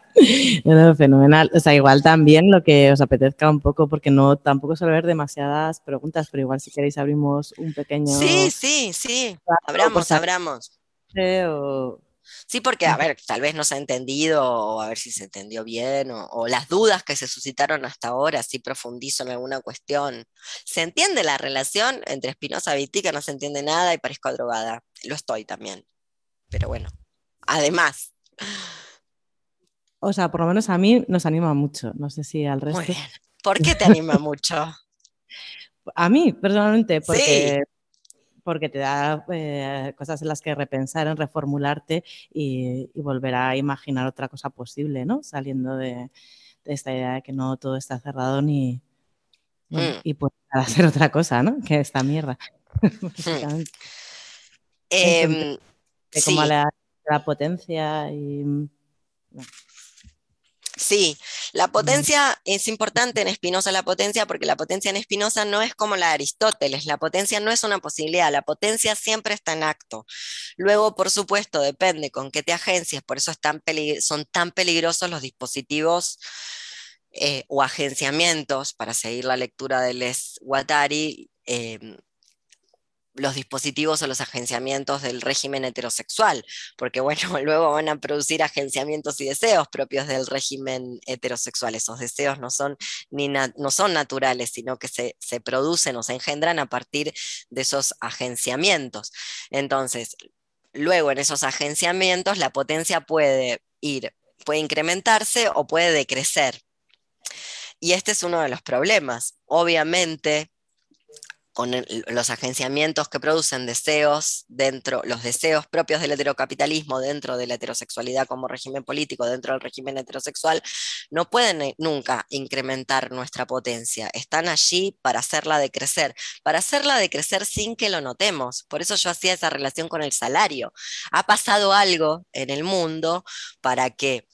fenomenal. O sea, igual también lo que os apetezca un poco, porque no tampoco suele haber demasiadas preguntas, pero igual si queréis abrimos un pequeño. Sí, sí, sí. Abramos, abramos. O, Sí, porque, a ver, tal vez no se ha entendido, o a ver si se entendió bien, o, las dudas que se suscitaron hasta ahora, si profundizo en alguna cuestión. ¿Se entiende la relación entre Espinosa y que No se entiende nada y parezco drogada. Lo estoy también. Pero bueno, además. O sea, por lo menos a mí nos anima mucho. No sé si al resto. Muy bien. ¿Por qué te anima mucho? (laughs) a mí, personalmente, porque porque te da eh, cosas en las que repensar, en reformularte y, volver a imaginar otra cosa posible, ¿no? Saliendo de, esta idea de que no todo está cerrado ni mm. y puede hacer otra cosa, ¿no? Que esta mierda. (laughs) eh, como la, potencia y... Sí, la potencia es importante en Spinoza, la potencia, porque la potencia en Spinoza no es como la de Aristóteles, la potencia no es una posibilidad, la potencia siempre está en acto. Luego, por supuesto, depende con qué te agencias, por eso son tan peligrosos los dispositivos eh, o agenciamientos, para seguir la lectura de Les Guattari, em, los dispositivos o los agenciamientos del régimen heterosexual, porque bueno, (laughs) luego van a producir agenciamientos y deseos propios del régimen heterosexual. Esos deseos no son, ni no son naturales, sino que se, se producen o se engendran a partir de esos agenciamientos. Entonces, luego en esos agenciamientos la potencia puede ir, puede incrementarse o puede decrecer. y este es uno de los problemas. Obviamente, con los agenciamientos que producen deseos dentro, los deseos propios del heterocapitalismo dentro de la heterosexualidad como régimen político, dentro del régimen heterosexual, no pueden eh, nunca incrementar nuestra potencia. Están allí para hacerla decrecer, para hacerla decrecer sin que lo notemos. Por eso yo hacía esa relación con el salario. Ha pasado algo en el mundo para que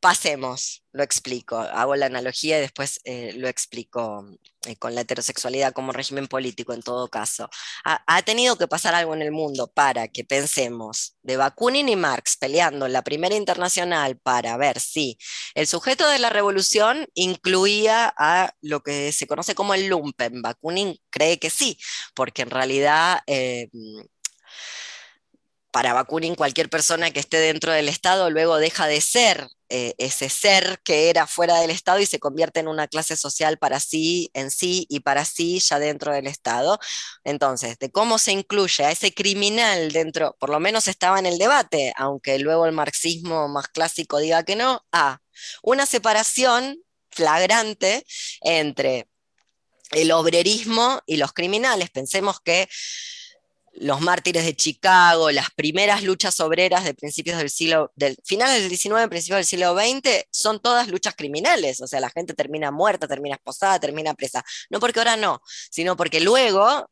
pasemos, lo explico, hago la analogía y después eh, lo explico eh, con la heterosexualidad como régimen político en todo caso. Ha, tenido que pasar algo en el mundo para que pensemos de Bakunin y Marx peleando en la primera internacional para ver si el sujeto de la revolución incluía a lo que se conoce como el lumpen. Bakunin cree que sí, porque en realidad... Eh, para Bakunin, cualquier persona que esté dentro del Estado luego deja de ser eh, ese ser que era fuera del Estado y se convierte en una clase social para sí, en sí y para sí ya dentro del Estado. Entonces, de cómo se incluye a ese criminal dentro, por lo menos estaba en el debate, aunque luego el marxismo más clásico diga que no, a una separación flagrante entre el obrerismo y los criminales. Pensemos que los mártires de Chicago, las primeras luchas obreras de principios del siglo, del finales del 19, principios del siglo XX, son todas luchas criminales, o sea, la gente termina muerta, termina esposada, termina presa, no porque ahora no, sino porque luego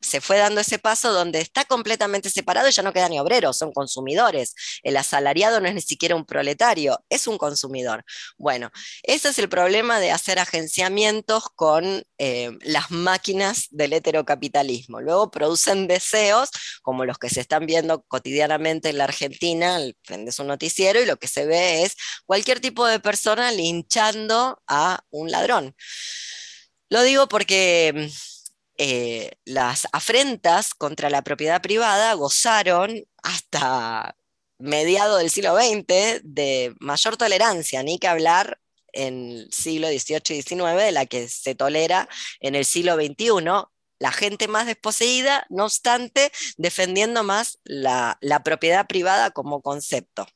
se fue dando ese paso donde está completamente separado y ya no queda ni obreros, son consumidores, el asalariado no es ni siquiera un proletario, es un consumidor. Bueno, ese es el problema de hacer agenciamientos con eh, las máquinas del heterocapitalismo, luego producen deseos como los que se están viendo cotidianamente en la Argentina, prendes un noticiero y lo que se ve es cualquier tipo de persona linchando a un ladrón. Lo digo porque eh, las afrentas contra la propiedad privada gozaron hasta mediado del siglo XX de mayor tolerancia, ni que hablar en el siglo XVIII y XIX de la que se tolera en el siglo XXI, la gente más desposeída, no obstante, defendiendo más la, propiedad privada como concepto.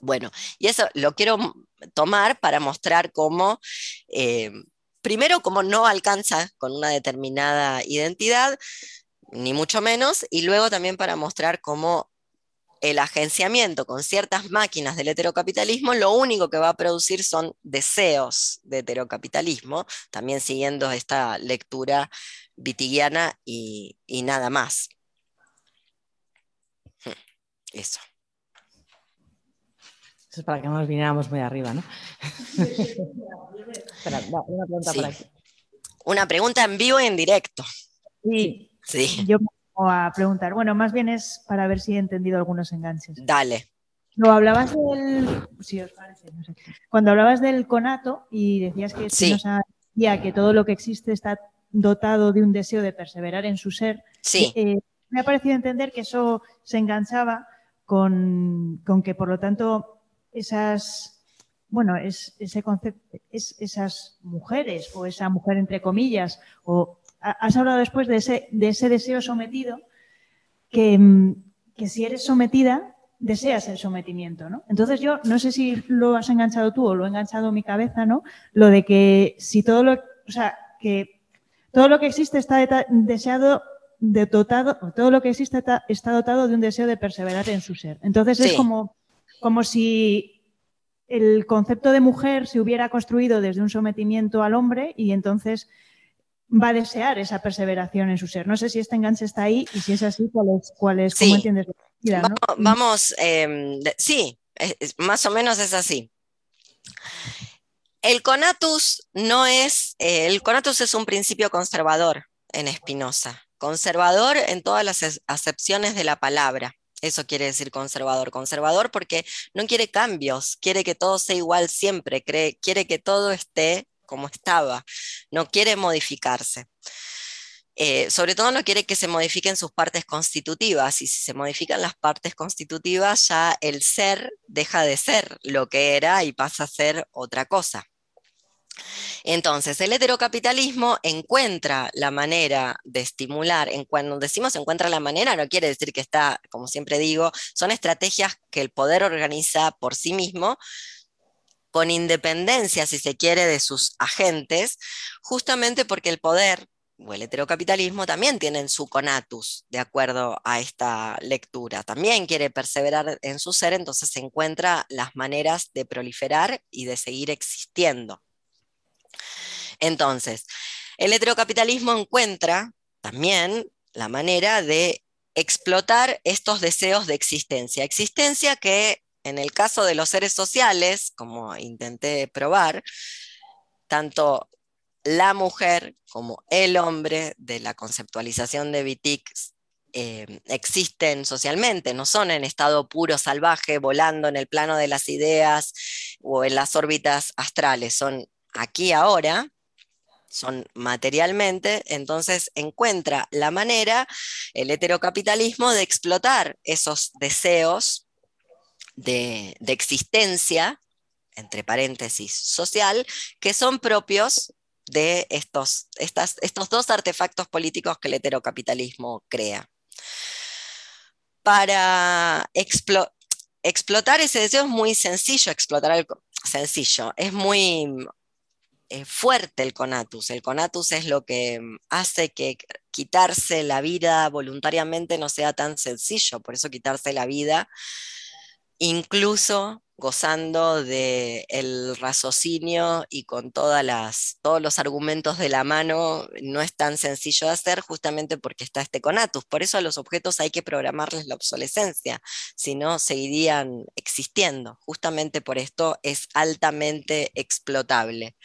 Bueno, y eso lo quiero tomar para mostrar cómo, eh, primero, cómo no alcanza con una determinada identidad, ni mucho menos, y luego también para mostrar cómo el agenciamiento con ciertas máquinas del heterocapitalismo lo único que va a producir son deseos de heterocapitalismo, también siguiendo esta lectura vitigiana y, nada más. Hmm, eso. Eso es para que no nos viniéramos muy arriba, ¿no? (laughs) una pregunta por aquí. Una pregunta en vivo y en directo. Sí. sí. Yo me voy a preguntar. Bueno, más bien es para ver si he entendido algunos enganches. Dale. No, hablabas del. Si os parece, no sé. Cuando hablabas del conato y decías que sí. que todo lo que existe está dotado de un deseo de perseverar en su ser. Sí. Eh, me ha parecido entender que eso se enganchaba con, que, por lo tanto, esas, bueno, es, ese concepto, es, esas mujeres o esa mujer entre comillas, o has hablado después de ese, de ese deseo sometido, que, que si eres sometida, deseas el sometimiento, ¿no? Entonces yo no sé si lo has enganchado tú o lo he enganchado mi cabeza, ¿no? Lo de que si todo lo, o sea, que todo lo que existe está deseado de dotado, todo lo que existe está, dotado de un deseo de perseverar en su ser. Entonces es como, como si el concepto de mujer se hubiera construido desde un sometimiento al hombre y entonces va a desear esa perseveración en su ser. No sé si este enganche está ahí y si es así, ¿cuál es, cuál es cómo entiendes Vamos, em, sí, más o menos es así. El conatus no es, eh, el conatus es un principio conservador en Spinoza, conservador en todas las acepciones de la palabra. Eso quiere decir conservador. Conservador porque no quiere cambios, quiere que todo sea igual siempre, quiere que todo esté como estaba, no quiere modificarse. Eh, sobre todo no quiere que se modifiquen sus partes constitutivas y si se modifican las partes constitutivas ya el ser deja de ser lo que era y pasa a ser otra cosa. Entonces, el heterocapitalismo encuentra la manera de estimular, en cuando decimos encuentra la manera, no quiere decir que está, como siempre digo, son estrategias que el poder organiza por sí mismo con independencia, si se quiere, de sus agentes, justamente porque el poder o el heterocapitalismo también tienen su conatus, de acuerdo a esta lectura. También quiere perseverar en su ser, entonces se encuentra las maneras de proliferar y de seguir existiendo. Entonces, el heterocapitalismo encuentra también la manera de explotar estos deseos de existencia. Existencia que en el caso de los seres sociales, como intenté probar, tanto la mujer como el hombre de la conceptualización de Wittig eh, existen socialmente, no son en estado puro salvaje, volando en el plano de las ideas o en las órbitas astrales, son aquí ahora, son materialmente, entonces encuentra la manera, el heterocapitalismo, de explotar esos deseos de, de existencia, entre paréntesis, social, que son propios de estos, estos dos artefactos políticos que el heterocapitalismo crea. Para explotar ese deseo es muy sencillo, explotar el sencillo, es muy eh, fuerte el conatus. El conatus es lo que hace que quitarse la vida voluntariamente no sea tan sencillo, por eso quitarse la vida incluso gozando del raciocinio y con todas las, todos los argumentos de la mano, no es tan sencillo de hacer justamente porque está este conatus. Por eso a los objetos hay que programarles la obsolescencia, si no seguirían existiendo. Justamente por esto es altamente explotable.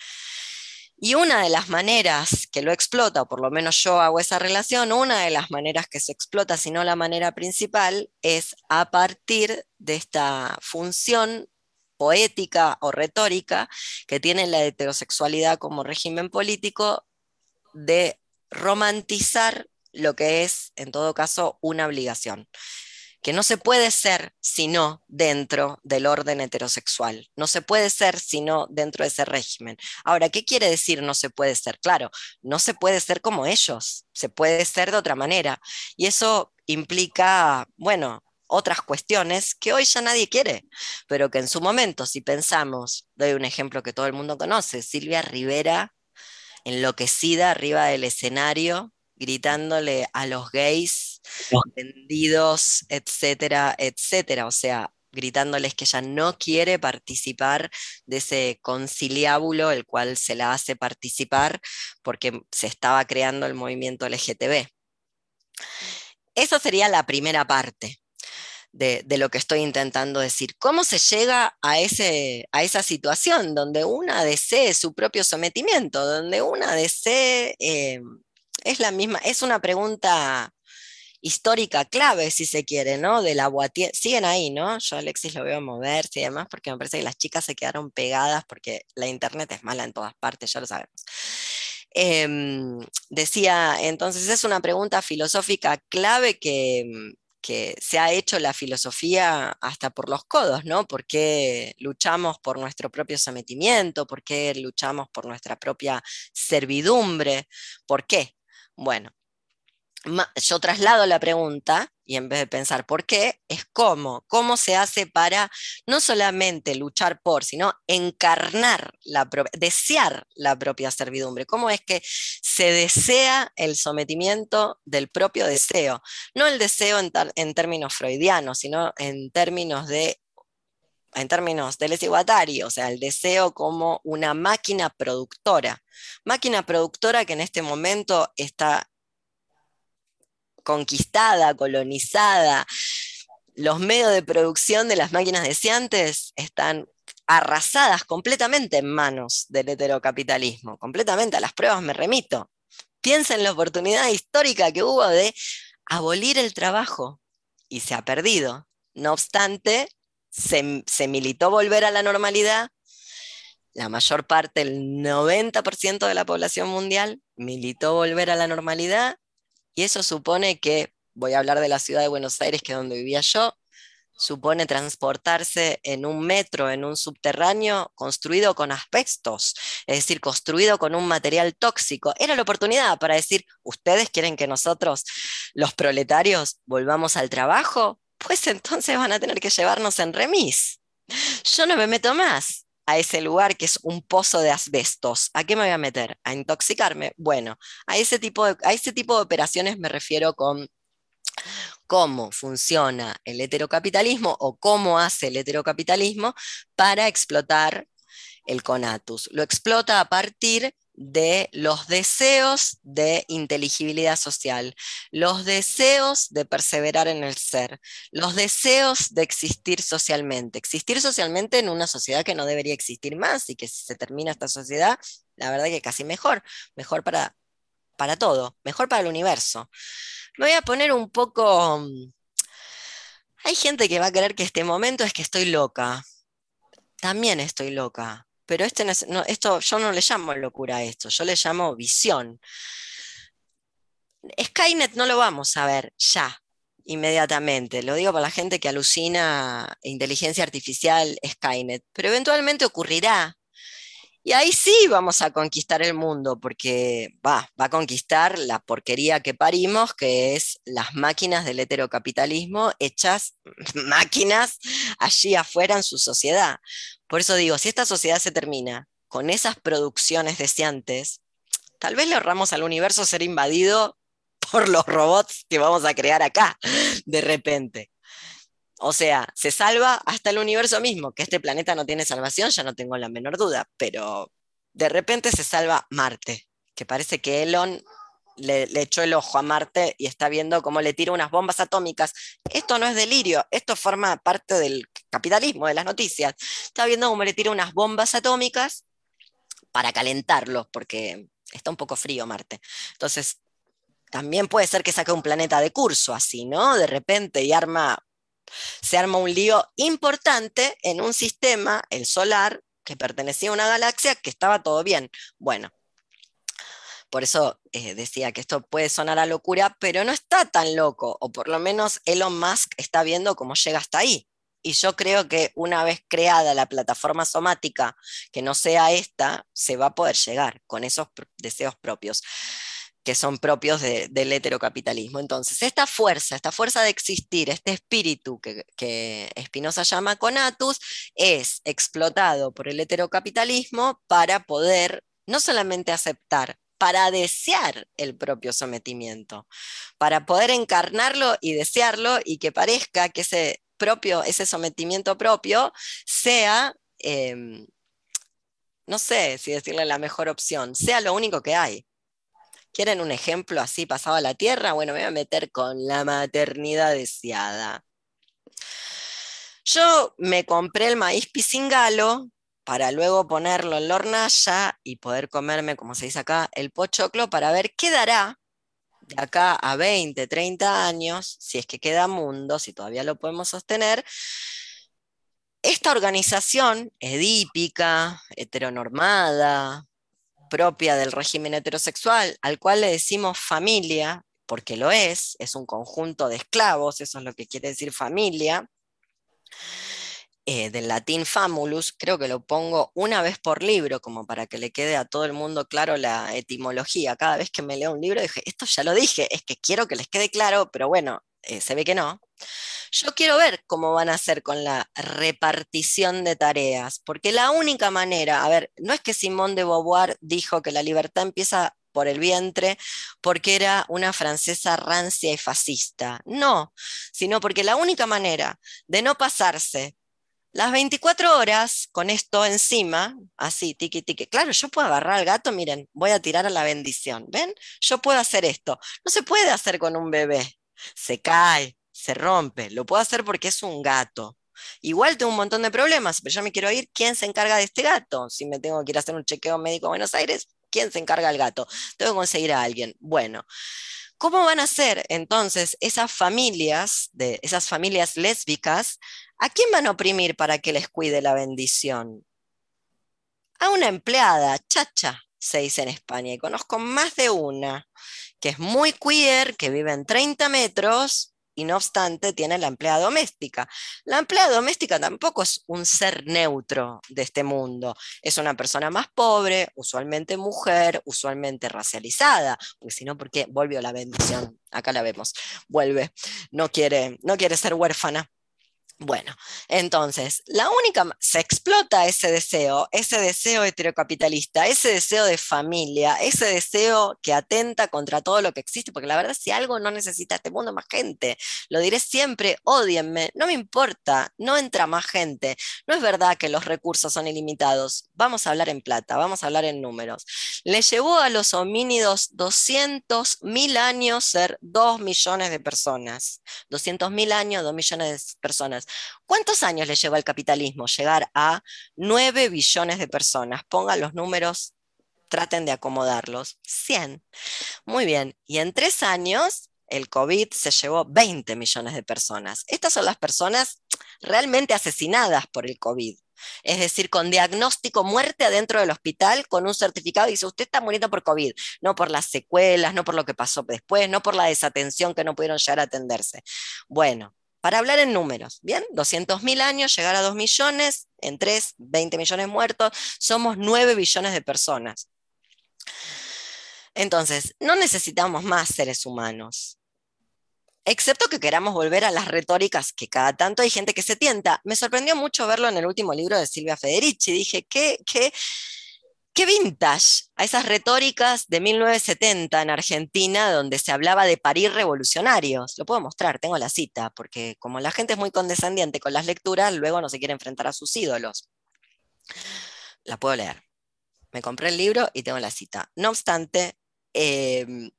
Y una de las maneras que lo explota, o por lo menos yo hago esa relación, una de las maneras que se explota, si no la manera principal, es a partir de esta función poética o retórica que tiene la heterosexualidad como régimen político de romantizar lo que es, en todo caso, una obligación que no se puede ser sino dentro del orden heterosexual, no se puede ser sino dentro de ese régimen. Ahora, ¿qué quiere decir no se puede ser? Claro, no se puede ser como ellos, se puede ser de otra manera. Y eso implica, bueno, otras cuestiones que hoy ya nadie quiere, pero que en su momento, si pensamos, doy un ejemplo que todo el mundo conoce, Silvia Rivera, enloquecida arriba del escenario, gritándole a los gays vendidos, etcétera, etcétera. O sea, gritándoles que ella no quiere participar de ese conciliábulo, el cual se la hace participar porque se estaba creando el movimiento LGTB. Esa sería la primera parte. De, lo que estoy intentando decir. ¿Cómo se llega a, ese, a esa situación donde una desee su propio sometimiento, donde una desee, eh, es la misma, es una pregunta histórica clave, si se quiere, ¿no? De la Boitier. Siguen ahí, ¿no? Yo Alexis lo veo moverse y demás, porque me parece que las chicas se quedaron pegadas porque la internet es mala en todas partes, ya lo sabemos. Em, decía, entonces es una pregunta filosófica clave que, que se ha hecho la filosofía hasta por los codos, ¿no? ¿Por qué luchamos por nuestro propio sometimiento? ¿Por qué luchamos por nuestra propia servidumbre? ¿Por qué? Bueno, yo traslado la pregunta y en vez de pensar por qué, es cómo, cómo se hace para no solamente luchar por, sino encarnar la desear la propia servidumbre, cómo es que se desea el sometimiento del propio deseo, no el deseo en, en términos freudianos, sino en términos de en términos del o sea, el deseo como una máquina productora. Máquina productora que en este momento está conquistada, colonizada, los medios de producción de las máquinas deseantes están arrasadas completamente en manos del heterocapitalismo, completamente, a las pruebas me remito. Piensa en la oportunidad histórica que hubo de abolir el trabajo y se ha perdido. No obstante, se, militó volver a la normalidad. La mayor parte, el 90% de la población mundial, militó volver a la normalidad y eso supone que, voy a hablar de la ciudad de Buenos Aires, que es donde vivía yo, supone transportarse en un metro, en un subterráneo construido con asbestos, es decir, construido con un material tóxico. Era la oportunidad para decir, ¿ustedes quieren que nosotros, los proletarios, volvamos al trabajo? Pues entonces van a tener que llevarnos en remis. Yo no me meto más. a ese lugar que es un pozo de asbestos. ¿A qué me voy a meter? ¿A intoxicarme? Bueno, a ese tipo de, a ese tipo de operaciones me refiero con cómo funciona el heterocapitalismo o cómo hace el heterocapitalismo para explotar el conatus. Lo explota a partir de los deseos de inteligibilidad social, los deseos de perseverar en el ser, los deseos de existir socialmente, existir socialmente en una sociedad que no debería existir más y que si se termina esta sociedad, la verdad que casi mejor, mejor para, para todo, mejor para el universo. Me voy a poner un poco... Mm, hay gente que va a creer que este momento es que estoy loca. También estoy loca pero este esto yo no le llamo locura a esto, yo le llamo visión. Skynet no lo vamos a ver ya, inmediatamente. Lo digo para la gente que alucina inteligencia artificial Skynet, pero eventualmente ocurrirá. Y ahí sí vamos a conquistar el mundo, porque va, va a conquistar la porquería que parimos, que es las máquinas del heterocapitalismo hechas (laughs) máquinas allí afuera en su sociedad. Por eso digo, si esta sociedad se termina con esas producciones deseantes, tal vez le ahorramos al universo ser invadido por los robots que vamos a crear acá, de repente. O sea, se salva hasta el universo mismo, que este planeta no tiene salvación, ya no tengo la menor duda, pero de repente se salva Marte, que parece que Elon le, echó el ojo a Marte y está viendo cómo le tira unas bombas atómicas. Esto no es delirio, esto forma parte del capitalismo, de las noticias. Está viendo cómo le tira unas bombas atómicas para calentarlos, porque está un poco frío Marte. Entonces, también puede ser que saque un planeta de curso así, ¿no? De repente y arma, se arma un lío importante en un sistema, el solar, que pertenecía a una galaxia que estaba todo bien. Bueno, por eso eh, decía que esto puede sonar a locura, pero no está tan loco, o por lo menos Elon Musk está viendo cómo llega hasta ahí. Y yo creo que una vez creada la plataforma somática, que no sea esta, se va a poder llegar con esos deseos propios que son propios del heterocapitalismo. Entonces, esta fuerza, esta fuerza de existir, este espíritu que, que Spinoza llama conatus, es explotado por el heterocapitalismo para poder no solamente aceptar para desear el propio sometimiento, para poder encarnarlo y desearlo y que parezca que ese propio, ese sometimiento propio sea, em, no sé si decirle la mejor opción, sea lo único que hay. ¿Quieren un ejemplo así pasado a la tierra? Bueno, me voy a meter con la maternidad deseada. Yo me compré el maíz pisingalo para luego ponerlo en la hornalla y poder comerme, como se dice acá, el pochoclo para ver qué dará de acá a 20, 30 años, si es que queda mundo, si todavía lo podemos sostener, esta organización edípica, heteronormada, propia del régimen heterosexual, al cual le decimos familia, porque lo es, es un conjunto de esclavos, eso es lo que quiere decir familia, eh, del latín famulus, creo que lo pongo una vez por libro, como para que le quede a todo el mundo claro la etimología. Cada vez que me leo un libro dije, esto ya lo dije, es que quiero que les quede claro, pero bueno, eh, se ve que no. Yo quiero ver cómo van a hacer con la repartición de tareas, porque la única manera, a ver, no es que Simone de Beauvoir dijo que la libertad empieza por el vientre porque era una francesa rancia y fascista. No, sino porque la única manera de no pasarse las 24 horas con esto encima, así, tiqui, tiqui. Claro, yo puedo agarrar al gato, miren, voy a tirar a la bendición. ¿Ven? Yo puedo hacer esto. No se puede hacer con un bebé. Se cae, se rompe. Lo puedo hacer porque es un gato. Igual tengo un montón de problemas, pero yo me quiero ir. ¿Quién se encarga de este gato? Si me tengo que ir a hacer un chequeo médico a Buenos Aires, ¿quién se encarga del gato? Tengo que conseguir a alguien. Bueno. ¿Cómo van a ser entonces esas familias, de, esas familias lésbicas, ¿A quién van a oprimir para que les cuide la bendición? A una empleada, chacha, se dice en España, y conozco más de una, que es muy queer, que vive en 30 metros y no obstante tiene la empleada doméstica. La empleada doméstica tampoco es un ser neutro de este mundo, es una persona más pobre, usualmente mujer, usualmente racializada, porque si no, ¿por qué volvió la bendición? Acá la vemos, vuelve, no quiere, no quiere ser huérfana Bueno, entonces, la única, se explota ese deseo, ese deseo heterocapitalista, ese deseo de familia, ese deseo que atenta contra todo lo que existe, porque la verdad si algo no necesita este mundo más gente, lo diré siempre, odienme, no me importa, no entra más gente, no es verdad que los recursos son ilimitados, vamos a hablar en plata, vamos a hablar en números. Le llevó a los homínidos 200 mil años ser 2 millones de personas, 200 mil años, 2 millones de personas. ¿Cuántos años le lleva al capitalismo llegar a 9 billones de personas? Pongan los números, traten de acomodarlos. 100. Muy bien. Y en tres años, el COVID se llevó 20 millones de personas. Estas son las personas realmente asesinadas por el COVID. Es decir, con diagnóstico muerte adentro del hospital, con un certificado, y dice, usted está muriendo por COVID, no por las secuelas, no por lo que pasó después, no por la desatención que no pudieron llegar a atenderse. Bueno, para hablar en números, ¿bien? 200.000 años, llegar a 2 millones, en 3, 20 millones muertos, somos 9 billones de personas. Entonces, no necesitamos más seres humanos, excepto que queramos volver a las retóricas que cada tanto hay gente que se tienta. Me sorprendió mucho verlo en el último libro de Silvia Federici. Dije, ¿qué, qué, qué vintage a esas retóricas de 1970 en Argentina donde se hablaba de parir revolucionarios. Lo puedo mostrar, tengo la cita, porque como la gente es muy condescendiente con las lecturas, luego no se quiere enfrentar a sus ídolos. La puedo leer. Me compré el libro y tengo la cita. No obstante, em,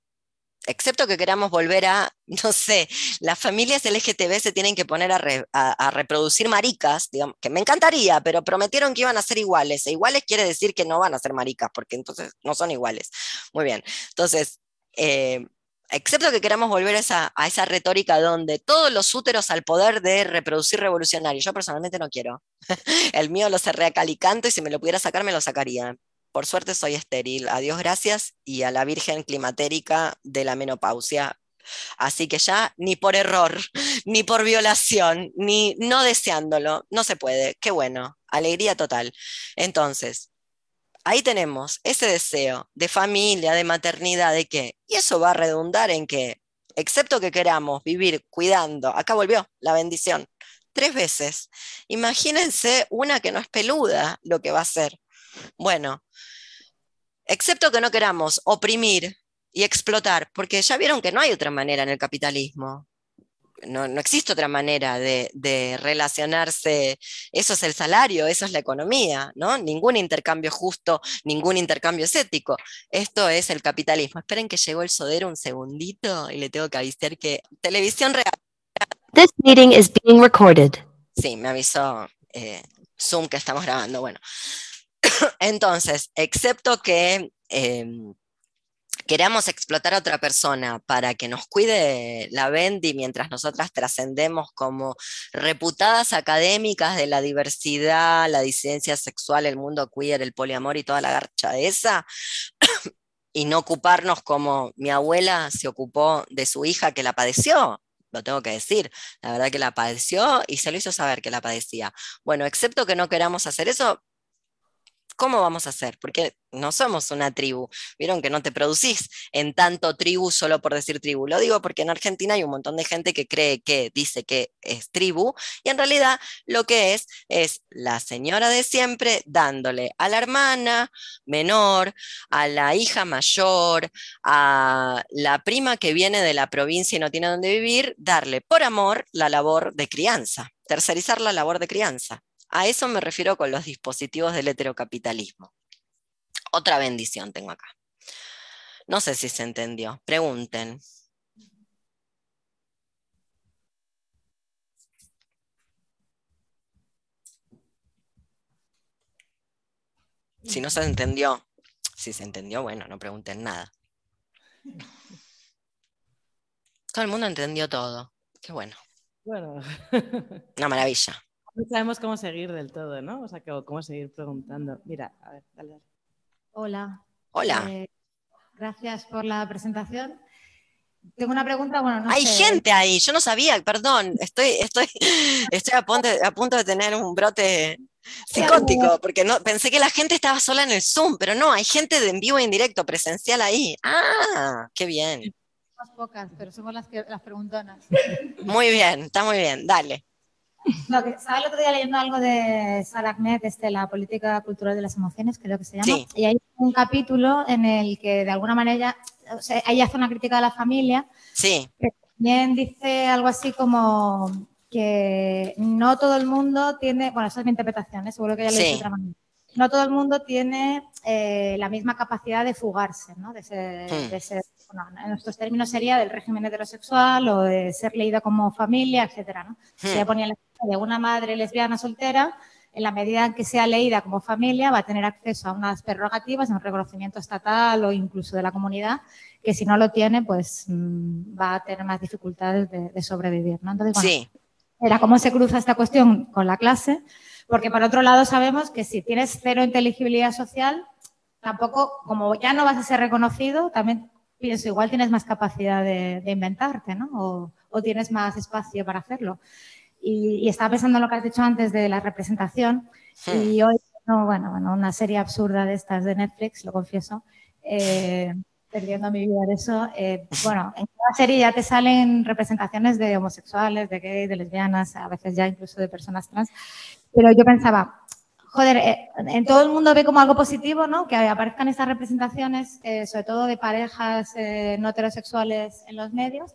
excepto que queramos volver a, (laughs) no sé, las familias LGTB se tienen que poner a, reproducir maricas, digamos, que me encantaría, pero prometieron que iban a ser iguales. E iguales quiere decir que no van a ser maricas, porque entonces no son iguales. Muy bien. Entonces, eh, excepto que queramos volver a esa, a esa retórica donde todos los úteros al poder de reproducir revolucionarios, yo personalmente no quiero. (laughs) El mío lo cerré a calicanto y si me lo pudiera sacar, me lo sacaría por suerte soy estéril, a Dios gracias y a la Virgen climatérica de la menopausia. Así que ya ni por error, (laughs) ni por violación, ni no deseándolo, no se puede. Qué bueno, alegría total. Entonces, ahí tenemos ese deseo de familia, de maternidad, de qué. Y eso va a redundar en que, excepto que queramos vivir cuidando, acá volvió la bendición, tres veces. Imagínense una que no es peluda lo que va a ser. Bueno, excepto que no queramos oprimir y explotar, porque ya vieron que no hay otra manera en el capitalismo. No, existe otra manera de, relacionarse. Eso es el salario, eso es la economía, ¿no? Ningún intercambio justo, ningún intercambio ético. Esto es el capitalismo. Esperen que llegó el sodero un segundito y le tengo que avisar que televisión real. This meeting is being recorded. Sí, me avisó eh, Zoom que estamos grabando. Bueno, (coughs) entonces, excepto que em, queramos explotar a otra persona para que nos cuide la Bendy mientras nosotras trascendemos como reputadas académicas de la diversidad, la disidencia sexual, el mundo queer, el poliamor y toda la garcha esa, (coughs) y no ocuparnos como mi abuela se ocupó de su hija que la padeció, lo tengo que decir, la verdad que la padeció y se lo hizo saber que la padecía. Bueno, excepto que no queramos hacer eso, ¿cómo vamos a hacer? Porque no somos una tribu. Vieron que no te producís en tanto tribu solo por decir tribu. Lo digo porque en Argentina hay un montón de gente que cree que dice que es tribu y en realidad lo que es es la señora de siempre dándole a la hermana menor, a la hija mayor, a la prima que viene de la provincia y no tiene dónde vivir, darle por amor la labor de crianza, tercerizar la labor de crianza. A eso me refiero con los dispositivos del heterocapitalismo. Otra bendición tengo acá. No sé si se entendió. Pregunten. Si no se entendió, si se entendió, bueno, no pregunten nada. Todo el mundo entendió todo. Qué bueno. Bueno. Una maravilla. No sabemos cómo seguir del todo, ¿no? O sea, cómo seguir preguntando. Mira, a ver, dale. Hola. Hola. Eh, gracias por la presentación. Tengo una pregunta, bueno, no Hay gente ahí, yo no sabía, perdón, estoy, estoy, (laughs) estoy a, punto, a punto de tener un brote psicótico, porque no, pensé que la gente estaba sola en el Zoom, pero no, hay gente de en vivo e indirecto, presencial ahí. Ah, qué bien. Más pocas, pero somos las, las preguntonas. Muy bien, está muy bien, dale. Lo que estaba el otro día leyendo algo de Sarah Ahmed, este, la política cultural de las emociones, creo que se llama. Sí. Y hay un capítulo en el que de alguna manera o sea, ella hace una crítica a la familia. Sí. También dice algo así como que no todo el mundo tiene, bueno, esa es mi interpretación, ¿eh? seguro que ya lo Sí. dicho de otra manera. No todo el mundo tiene eh, la misma capacidad de fugarse, ¿no? De ser, Hmm. de ser- bueno, en nuestros términos sería del régimen heterosexual o de ser leída como familia, etcétera, ¿no? Hmm. Se ponía el ejemplo de una madre lesbiana soltera, en la medida en que sea leída como familia, va a tener acceso a unas prerrogativas, a un reconocimiento estatal o incluso de la comunidad, que si no lo tiene, pues mm, va a tener más dificultades de, de sobrevivir, ¿no? Entonces, bueno, Sí. era cómo se cruza esta cuestión con la clase, porque por otro lado sabemos que si tienes cero inteligibilidad social, tampoco, como ya no vas a ser reconocido, también pienso, igual tienes más capacidad de, de inventarte, ¿no? O, o tienes más espacio para hacerlo. Y, y estaba pensando en lo que has dicho antes de la representación, Hmm. y hoy, no, bueno, bueno, una serie absurda de estas de Netflix, lo confieso, eh, perdiendo mi vida de eso. eh, bueno, en cada serie ya te salen representaciones de homosexuales, de gays, de lesbianas, a veces ya incluso de personas trans. Pero yo pensaba, joder, eh, en todo el mundo ve como algo positivo, ¿no? Que aparezcan estas representaciones, eh, sobre todo de parejas eh, no heterosexuales en los medios.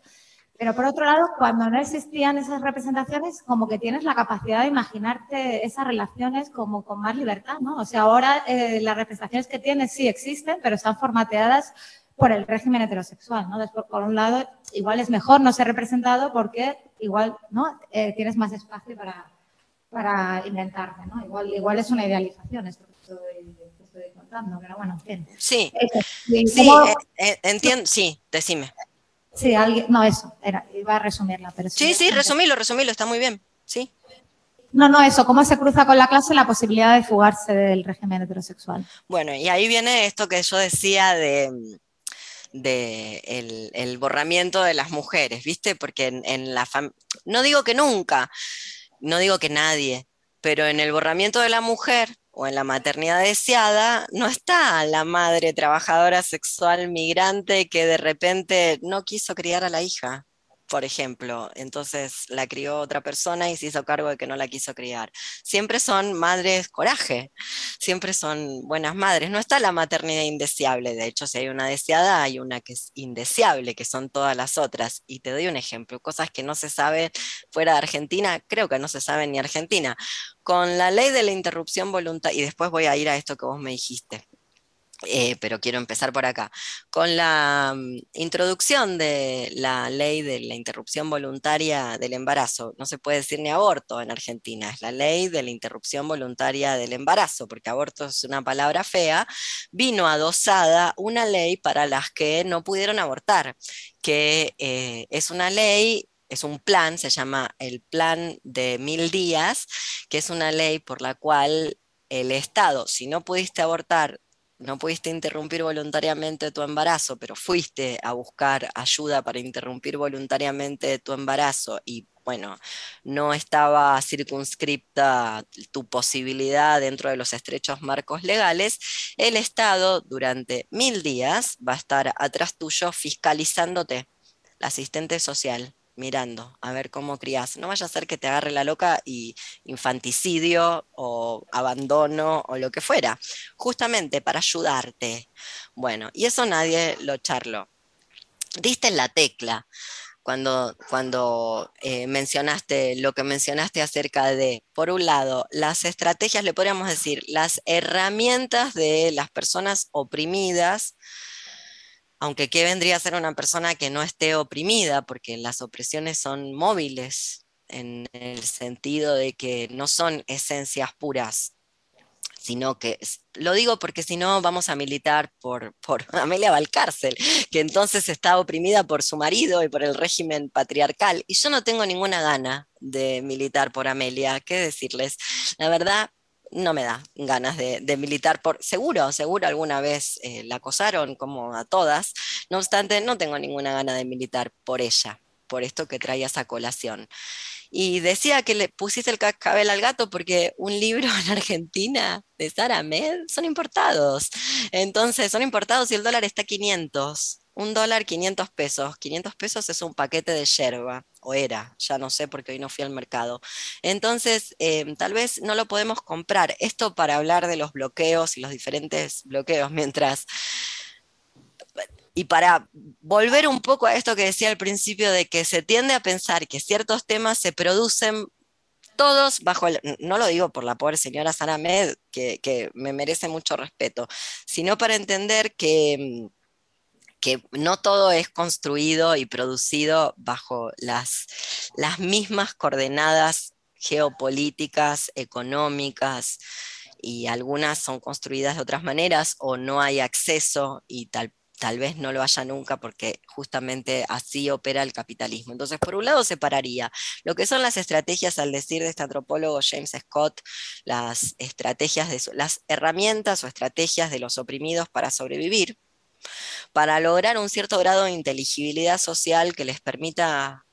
Pero por otro lado, cuando no existían esas representaciones, como que tienes la capacidad de imaginarte esas relaciones como con más libertad, ¿no? O sea, ahora eh, las representaciones que tienes sí existen, pero están formateadas por el régimen heterosexual, ¿no? Después, por un lado, igual es mejor no ser representado porque igual, ¿no? Eh, tienes más espacio para, para inventarte, ¿no? Igual, igual es una idealización esto que estoy, que estoy contando, pero bueno, en fin. Sí. Sí, eh, eh, entiendo, sí, decime. sí, alguien, no, eso, era, iba a resumirla, pero Sí, sí, resumilo, resumilo, está muy bien. Sí. No, no, eso, cómo se cruza con la clase la posibilidad de fugarse del régimen heterosexual. Bueno, y ahí viene esto que yo decía de, de el, el borramiento de las mujeres, ¿viste? Porque en, en la fam- no digo que nunca, no digo que nadie, pero en el borramiento de la mujer o en la maternidad deseada no está la madre trabajadora sexual migrante que de repente no quiso criar a la hija, por ejemplo, entonces la crió otra persona y se hizo cargo de que no la quiso criar. Siempre son madres coraje, siempre son buenas madres. No está la maternidad indeseable, de hecho, si hay una deseada, hay una que es indeseable, que son todas las otras. Y te doy un ejemplo, cosas que no se saben fuera de Argentina, creo que no se saben ni Argentina. Con la ley de la interrupción voluntaria, y después voy a ir a esto que vos me dijiste. Eh, pero quiero empezar por acá. Con la mm, introducción de la ley de la interrupción voluntaria del embarazo, no se puede decir ni aborto en Argentina, es la ley de la interrupción voluntaria del embarazo, porque aborto es una palabra fea, vino adosada una ley para las que no pudieron abortar, que eh, es una ley es un plan, se llama el plan de mil días, que es una ley por la cual el Estado, si no pudiste abortar no pudiste interrumpir voluntariamente tu embarazo, pero fuiste a buscar ayuda para interrumpir voluntariamente tu embarazo y bueno, no estaba circunscripta tu posibilidad dentro de los estrechos marcos legales, el Estado durante mil días va a estar atrás tuyo fiscalizándote, la asistente social mirando a ver cómo crías. No vaya a ser que te agarre la loca y infanticidio o abandono o lo que fuera, justamente para ayudarte. Bueno, y eso nadie lo charló. Diste en la tecla cuando, cuando eh, mencionaste lo que mencionaste acerca de, por un lado, las estrategias, le podríamos decir, las herramientas de las personas oprimidas aunque ¿qué vendría a ser una persona que no esté oprimida? Porque las opresiones son móviles en el sentido de que no son esencias puras, sino que, lo digo porque si no vamos a militar por, por (laughs) Amelia Valcárcel, que entonces está oprimida por su marido y por el régimen patriarcal. Y yo no tengo ninguna gana de militar por Amelia, ¿qué decirles? La verdad, no me da ganas de, militar por, seguro, seguro alguna vez eh, la acosaron como a todas, no obstante no tengo ninguna gana de militar por ella, por esto que traía esa colación. Y decía que le pusiste el cascabel al gato porque un libro en Argentina de Sara Med son importados. Entonces son importados y el dólar está a 500. Un dólar 500 pesos. 500 pesos es un paquete de yerba, o era, ya no sé porque hoy no fui al mercado. Entonces, em, tal vez no lo podemos comprar. Esto para hablar de los bloqueos y los diferentes bloqueos, mientras... Y para volver un poco a esto que decía al principio de que se tiende a pensar que ciertos temas se producen todos bajo el, no lo digo por la pobre señora Sara Med, que, que me merece mucho respeto, sino para entender que, que no todo es construido y producido bajo las, las mismas coordenadas geopolíticas, económicas, y algunas son construidas de otras maneras o no hay acceso y tal tal vez no lo haya nunca porque justamente así opera el capitalismo. Entonces, por un lado, separaría lo que son las estrategias, al decir de este antropólogo James Scott, las estrategias de las herramientas o estrategias de los oprimidos para sobrevivir, para lograr un cierto grado de inteligibilidad social que les permita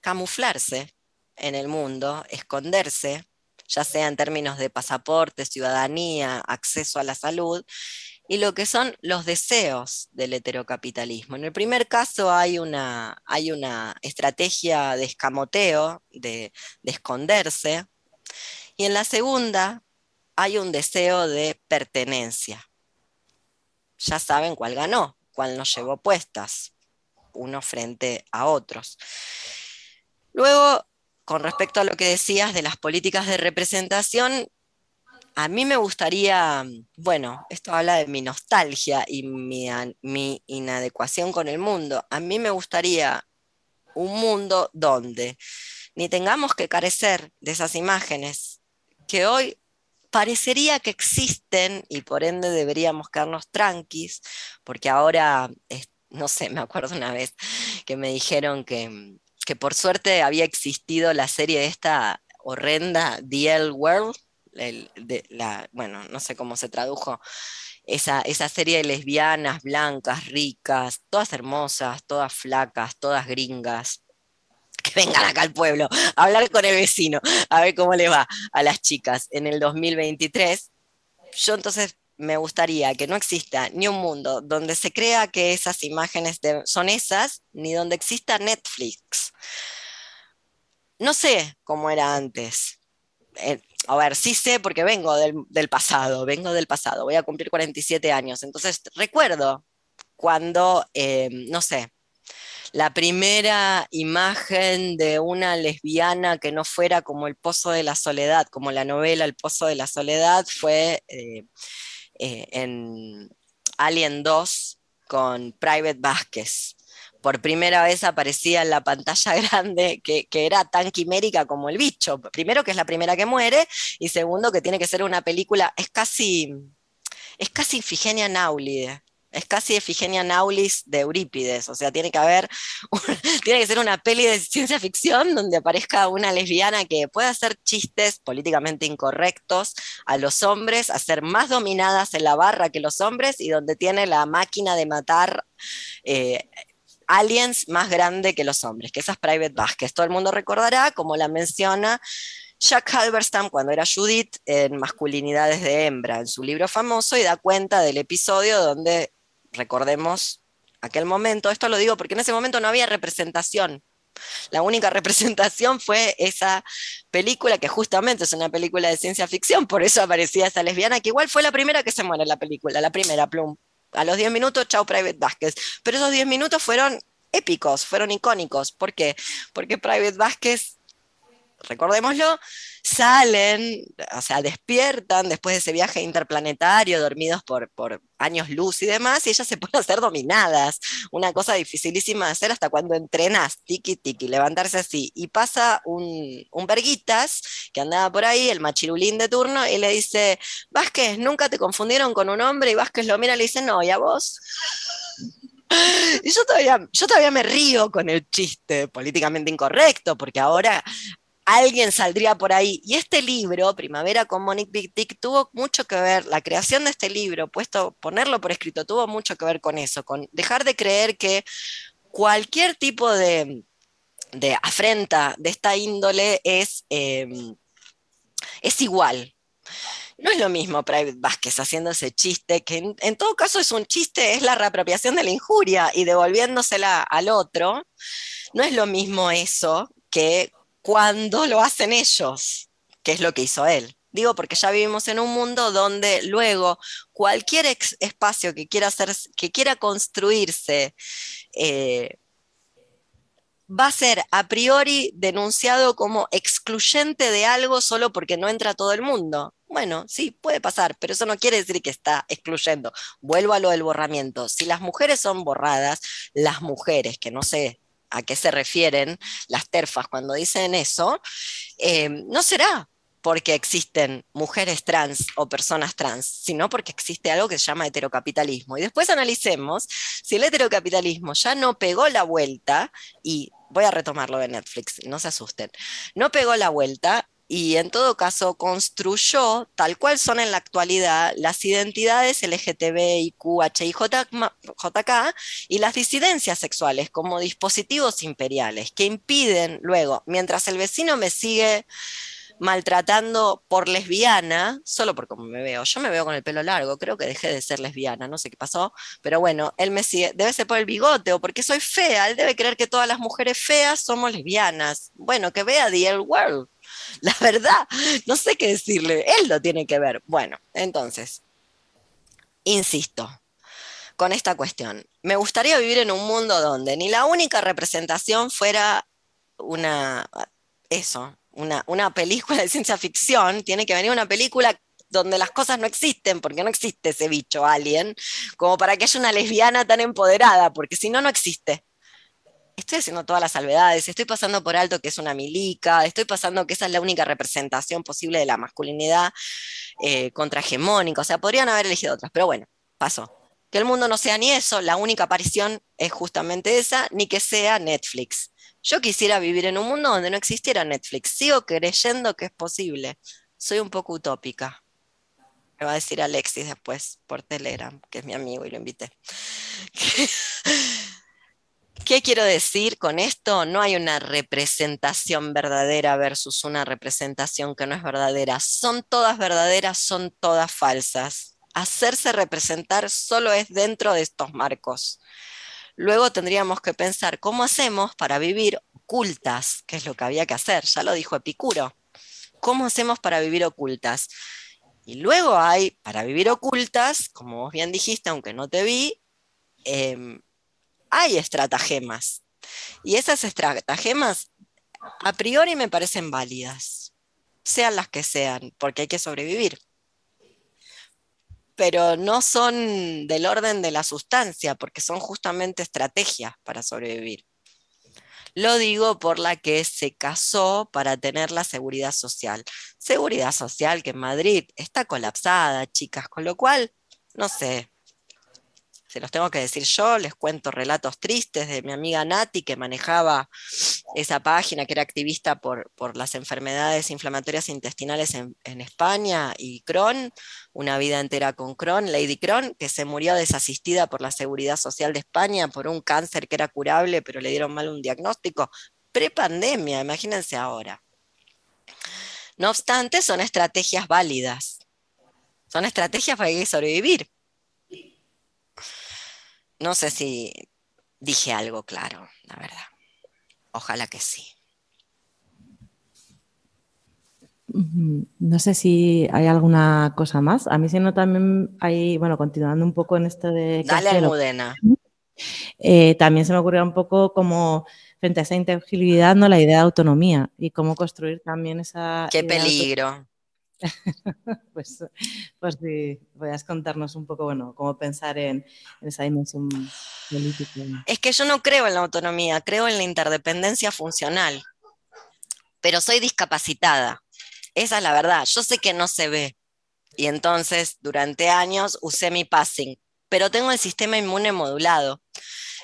camuflarse en el mundo, esconderse, ya sea en términos de pasaporte, ciudadanía, acceso a la salud, y lo que son los deseos del heterocapitalismo. En el primer caso hay una, hay una estrategia de escamoteo, de, de esconderse, y en la segunda hay un deseo de pertenencia. Ya saben cuál ganó, cuál nos llevó puestas, uno frente a otros. Luego, con respecto a lo que decías de las políticas de representación, a mí me gustaría, bueno, esto habla de mi nostalgia y mi, mi, inadecuación con el mundo. A mí me gustaría un mundo donde ni tengamos que carecer de esas imágenes que hoy parecería que existen y por ende deberíamos quedarnos tranquis, porque ahora, no sé, (laughs) me acuerdo una vez que me dijeron que, que por suerte había existido la serie esta horrenda, The L World, de la, bueno, no sé cómo se tradujo, esa, esa, serie de lesbianas blancas, ricas, todas hermosas, todas flacas, todas gringas, que vengan acá al pueblo a hablar con el vecino, a ver cómo le va a las chicas en el 2023. Yo entonces me gustaría que no exista ni un mundo donde se crea que esas imágenes son esas, ni donde exista Netflix. No sé cómo era antes. Eh, a ver, sí sé porque vengo del, pasado, vengo del pasado, voy a cumplir 47 años, entonces recuerdo cuando, eh, no sé, la primera imagen de una lesbiana que no fuera como El Pozo de la Soledad, como la novela El Pozo de la Soledad, fue eh, eh, en Alien 2 con Private Vázquez por primera vez aparecía en la pantalla (laughs) grande que, era tan quimérica como el bicho. Primero que es la primera que muere y segundo que tiene que ser una película, es casi, es casi Ifigenia Naulide. Es casi Efigenia Naulis de Eurípides, o sea, tiene que haber, (laughs) tiene que ser una peli de ciencia ficción donde aparezca una lesbiana que pueda hacer chistes políticamente incorrectos a los hombres, a ser más dominadas en la barra que los hombres y donde tiene la máquina de matar eh, aliens más grande que los hombres, que esas Private Vázquez. Todo el mundo recordará, como la menciona Jack Halberstam cuando era Judith en Masculinidades de Hembra, en su libro famoso, y da cuenta del episodio donde, recordemos aquel momento, esto lo digo porque en ese momento no había representación. La única (laughs) representación fue esa película, que justamente es una película de ciencia ficción, por eso aparecía esa lesbiana, que igual fue la primera que se muere en la película, la primera, Plum. A los 10 minutos, chao Private Vázquez. Pero esos 10 minutos fueron épicos, fueron icónicos. ¿Por qué? Porque Private Vázquez, recordémoslo, salen, o sea, despiertan después de ese viaje interplanetario, dormidos por, por años luz y demás, y ellas se (laughs) pueden hacer dominadas. Una cosa dificilísima de hacer hasta cuando entrenas, tiki tiki, levantarse así. Y pasa un, un verguitas que andaba por ahí, el machirulín de turno, y le dice, Vázquez, ¿nunca te confundieron con un hombre? Y Vázquez lo mira y le dice, no, ¿y a vos? (laughs) Y yo todavía, yo todavía me río con el chiste políticamente incorrecto, porque ahora alguien saldría por ahí. Y este libro, Primavera con Monique Big tuvo mucho que ver, la creación de este libro, puesto, ponerlo por escrito, tuvo mucho que ver con eso, con dejar de creer que cualquier tipo de, afrenta de esta índole es, em, es igual. No es lo mismo Private Vázquez haciendo ese chiste, que en, en, todo caso es un chiste, es la reapropiación de la injuria y devolviéndosela al otro. No es lo mismo eso que cuando lo hacen ellos, que es lo que hizo él. Digo porque ya vivimos en un mundo donde luego cualquier espacio que quiera, construirse eh, va a ser a priori denunciado como excluyente de algo solo porque no entra todo el mundo. Bueno, sí, puede pasar, pero eso no quiere decir que está excluyendo. Vuelvo a lo del borramiento. Si las mujeres son borradas, las mujeres, que no sé a qué se refieren las terfas cuando dicen eso, eh, no será porque existen mujeres trans o personas trans, sino porque existe algo que se llama heterocapitalismo. Y después analicemos si el heterocapitalismo ya no pegó la vuelta, y voy a retomarlo de Netflix, no se asusten, no pegó la vuelta y en todo caso construyó, tal cual son en la actualidad, las identidades LGTBIQ, H y JK y las disidencias sexuales como dispositivos imperiales que impiden luego, mientras el vecino me sigue maltratando por lesbiana, solo por cómo me veo. Yo me veo con el pelo largo, creo que dejé de ser lesbiana, no sé qué pasó, pero bueno, él me sigue, debe ser por el bigote o porque soy fea, él debe creer que todas las mujeres feas somos lesbianas. Bueno, que vea The L World. (laughs) La verdad, no sé qué decirle, él lo tiene que ver. Bueno, entonces, insisto, con esta cuestión. Me gustaría vivir en un mundo donde ni la única representación fuera una, eso, una, película de ciencia ficción, tiene que venir una película donde las cosas no existen, porque no existe ese bicho alien, como para que haya una lesbiana tan empoderada, porque si no, no existe. Estoy haciendo todas las salvedades, estoy pasando por alto que es una milica, estoy pasando que esa es la única representación posible de la masculinidad eh, contrahegemónica, o sea, podrían haber elegido otras, pero bueno, pasó. Que el mundo no sea ni eso, la única aparición es justamente esa, ni que sea Netflix. Yo quisiera vivir en un mundo donde no existiera Netflix. Sigo creyendo que es posible. Soy un poco utópica. Me va a decir Alexis después por Telegram, que es mi amigo y lo invité. (laughs) ¿Qué quiero decir con esto? No hay una representación verdadera versus una representación que no es verdadera. Son todas verdaderas, son todas falsas. Hacerse representar solo es dentro de estos marcos. Luego tendríamos que pensar cómo hacemos para vivir ocultas, que es lo que había que hacer, ya lo dijo Epicuro. ¿Cómo hacemos para vivir ocultas? Y luego hay, para vivir ocultas, como vos bien dijiste, aunque no te vi, em, hay estratagemas. Y esas estratagemas a priori me parecen válidas, sean las que sean, porque hay que sobrevivir pero no son del orden de la sustancia, porque son justamente estrategias para sobrevivir. Lo digo por la que se casó para tener la seguridad social. Seguridad social que en Madrid está colapsada, chicas, con lo cual, no sé, se los tengo que decir yo, les cuento relatos tristes de mi amiga Nati que manejaba esa página, que era activista por, por las enfermedades inflamatorias intestinales en, en, España y Crohn, una vida entera con Crohn, Lady Crohn, que se murió desasistida por la Seguridad Social de España por un cáncer que era curable, pero le dieron mal un diagnóstico, prepandemia, imagínense ahora. No obstante, son estrategias válidas. Son estrategias para sobrevivir. No sé si dije algo claro, la verdad. Ojalá que sí. No sé si hay alguna cosa más. A mí si no también hay, bueno, continuando un poco en esto de... Dale, Almudena. Eh, también se me ocurrió un poco como frente a esa inteligibilidad, ¿no? La idea de autonomía y cómo construir también esa... Qué peligro. (laughs) pues, pues sí, podrías contarnos un poco, bueno, cómo pensar en, esa dimensión política. Es que yo no creo en la autonomía, creo en la interdependencia funcional, pero soy discapacitada. Esa es la verdad. Yo sé que no se ve. Y entonces, durante años, usé mi passing, pero tengo el sistema inmune modulado.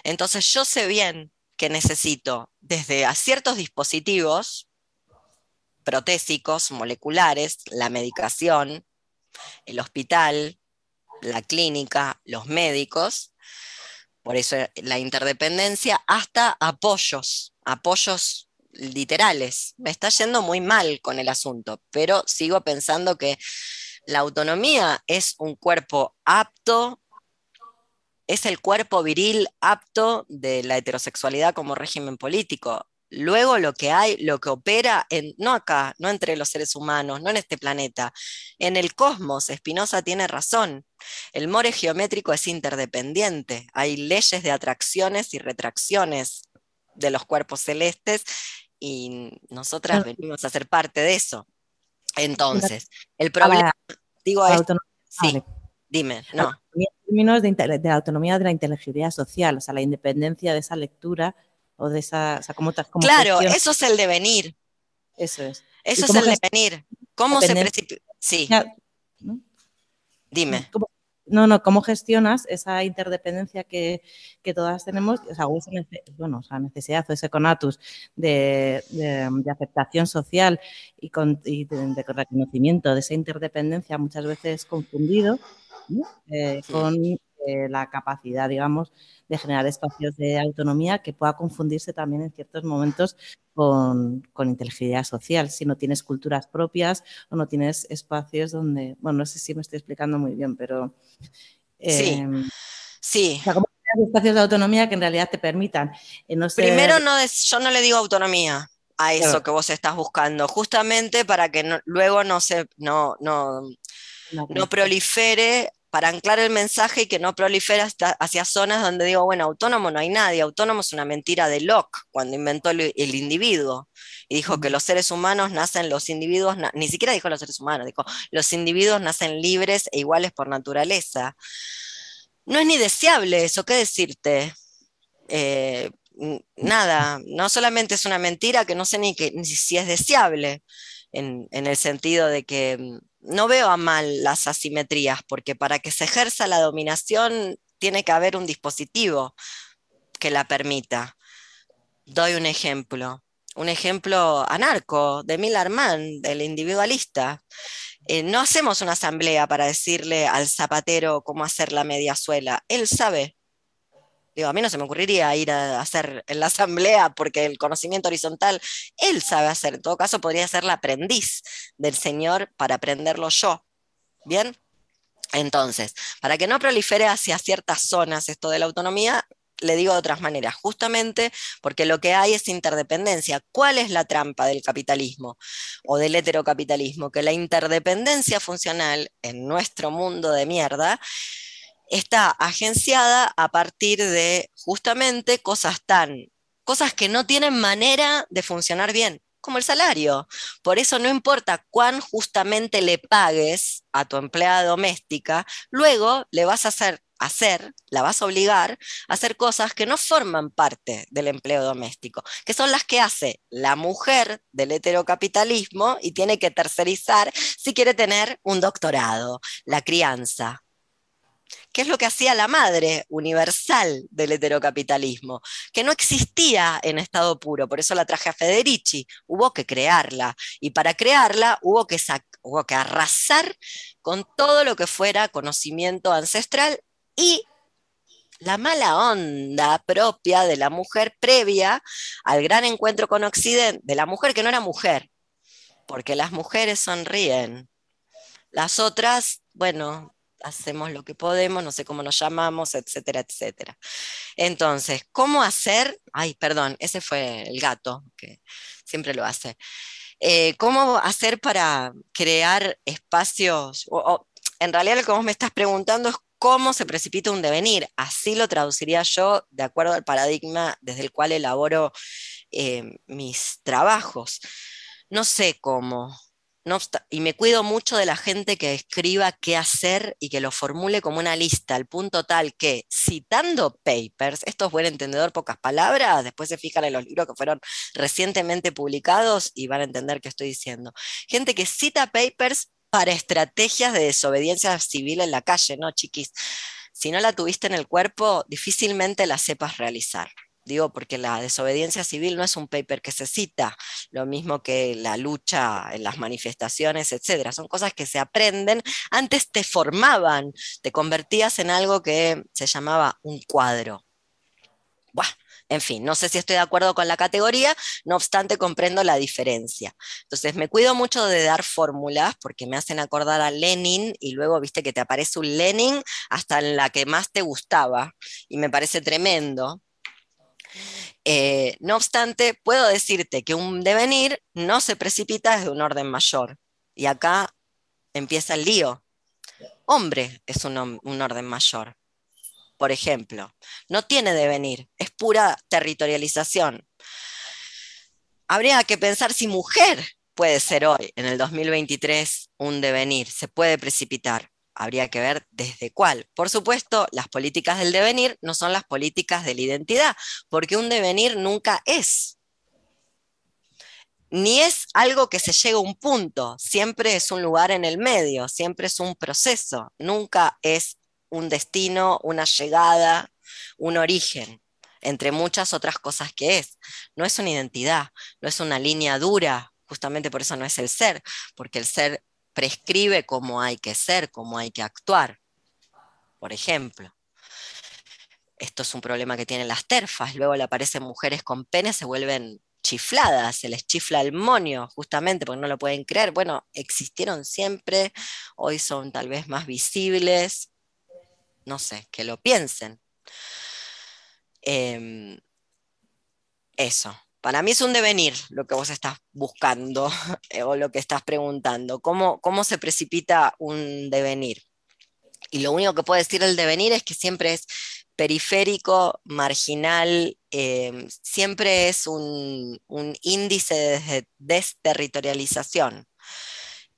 Entonces, yo sé bien que necesito desde a ciertos dispositivos, protésicos, moleculares, la medicación, el hospital, la clínica, los médicos, por eso la interdependencia, hasta apoyos, apoyos literales. Me está yendo muy mal con el asunto, pero sigo pensando que La autonomía es un cuerpo apto, es el cuerpo viril apto de la heterosexualidad como régimen político. Luego lo que hay, lo que opera, en, no acá, no entre los seres humanos, no en este planeta, en el cosmos, Spinoza tiene razón. El more geométrico es interdependiente. Hay leyes de atracciones y retracciones de los cuerpos celestes y nosotras venimos a ser parte de eso. Entonces, el problema, digo esto, sí, dime, no. En términos de, de, la autonomía de la inteligencia social, o sea, la independencia de esa lectura o de esa, o sea, cómo, cómo Claro, eso es el devenir. Eso es. Eso es el devenir. ¿Cómo se precipita? Sí. ¿no? Dime. ¿Cómo, no, no, cómo gestionas esa interdependencia que, que todas tenemos, o sea, bueno, esa necesidad o ese conatus de, de, de aceptación social y, con, y de, de, reconocimiento de esa interdependencia muchas veces confundido ¿no? eh, sí. con eh, la capacidad, digamos, de generar espacios de autonomía que pueda confundirse también en ciertos momentos con, con, inteligencia social, si no tienes culturas propias o no tienes espacios donde, bueno, no sé si me estoy explicando muy bien, pero... Eh, sí, sí. O sea, como espacios de autonomía que en realidad te permitan eh, no ser... Primero, no es, yo no le digo autonomía a eso claro. que vos estás buscando, justamente para que no, luego no se no, no, no, no prolifere para anclar el mensaje y que no prolifera hasta hacia zonas donde digo, bueno, autónomo no hay nadie, autónomo es una mentira de Locke cuando inventó el, el individuo y dijo que los seres humanos nacen, los individuos, ni siquiera dijo los seres humanos, dijo, los individuos nacen libres e iguales por naturaleza. No es ni deseable eso, ¿qué decirte? Eh, nada, no solamente es una mentira que no sé ni, que, ni si es deseable, en, en el sentido de que no veo a mal las asimetrías, porque para que se ejerza la dominación tiene que haber un dispositivo que la permita. Doy un ejemplo, un ejemplo anarco de Millarman, del individualista. Eh, no hacemos una asamblea para decirle al zapatero cómo hacer la mediasuela, él sabe. Digo, a mí no se me ocurriría ir a hacer en la asamblea porque el conocimiento horizontal él sabe hacer. En todo caso, podría ser la aprendiz del Señor para aprenderlo yo. ¿Bien? Entonces, para que no prolifere hacia ciertas zonas esto de la autonomía, le digo de otras maneras, justamente porque lo que hay es interdependencia. ¿Cuál es la trampa del capitalismo o del heterocapitalismo? Que la interdependencia funcional en nuestro mundo de mierda está agenciada a partir de justamente cosas tan, cosas que no tienen manera de funcionar bien, como el salario. Por eso no importa cuán justamente le pagues a tu empleada doméstica, luego le vas a hacer hacer, la vas a obligar a hacer cosas que no forman parte del empleo doméstico, que son las que hace la mujer del heterocapitalismo y tiene que tercerizar si quiere tener un doctorado, la crianza, ¿Qué es lo que hacía la madre universal del heterocapitalismo? Que no existía en estado puro, por eso la traje a Federici, hubo que crearla, y para crearla hubo que, hubo que arrasar con todo lo que fuera conocimiento ancestral y la mala onda propia de la mujer previa al gran encuentro con Occidente, de la mujer que no era mujer, porque las mujeres sonríen. Las otras, bueno, hacemos lo que podemos, no sé cómo nos llamamos, etcétera, etcétera. Entonces, ¿cómo hacer? Ay, perdón, ese fue el gato, que siempre lo hace. Eh, ¿Cómo hacer para crear espacios? O, en realidad lo que vos me estás preguntando es cómo se precipita un devenir. Así lo traduciría yo de acuerdo al paradigma desde el cual elaboro eh, mis trabajos. No sé cómo, no y me cuido mucho de la gente que escriba qué hacer y que lo formule como una lista, al punto tal que citando papers, esto es buen entendedor, pocas palabras, después se fijan en los libros que fueron recientemente publicados y van a entender qué estoy diciendo. Gente que cita papers para estrategias de desobediencia civil en la calle, ¿no, chiquis? Si no la tuviste en el cuerpo, difícilmente la sepas realizar. Digo, porque la desobediencia civil no es un paper que se cita, lo mismo que la lucha en las manifestaciones, etcétera. Son cosas que se aprenden. Antes te formaban, te convertías en algo que se llamaba un cuadro. En fin, no sé si estoy de acuerdo con la categoría, no obstante comprendo la diferencia. Entonces, me cuido mucho de dar fórmulas porque me hacen acordar a Lenin y luego viste que te aparece un Lenin hasta en la que más te gustaba y me parece tremendo. Eh, no obstante, puedo decirte que un devenir no se precipita desde un orden mayor. Y acá empieza el lío. Hombre es un, un orden mayor por ejemplo. No tiene devenir, es pura territorialización. Habría que pensar si mujer puede ser hoy, en el 2023, un devenir, se puede precipitar. Habría que ver desde cuál. Por supuesto, las políticas del devenir no son las políticas de la identidad, porque un devenir nunca es. Ni es algo que se llega a un punto, siempre es un lugar en el medio, siempre es un proceso, nunca es un destino, una llegada, un origen, entre muchas otras cosas que es. No es una identidad, no es una línea dura, justamente por eso no es el ser, porque el ser prescribe cómo hay que ser, cómo hay que actuar. Por ejemplo, esto es un problema que tienen las terfas, luego le aparecen mujeres con pene, se vuelven chifladas, se les chifla el monio, justamente porque no lo pueden creer. Bueno, existieron siempre, hoy son tal vez más visibles, no sé, que lo piensen. Em, eso. Para mí es un devenir lo que vos estás buscando (laughs) eh, o lo que estás preguntando. ¿Cómo, ¿Cómo se precipita un devenir? Y lo único que puede decir el devenir es que siempre es periférico, marginal, em, siempre es un, un, índice de desterritorialización.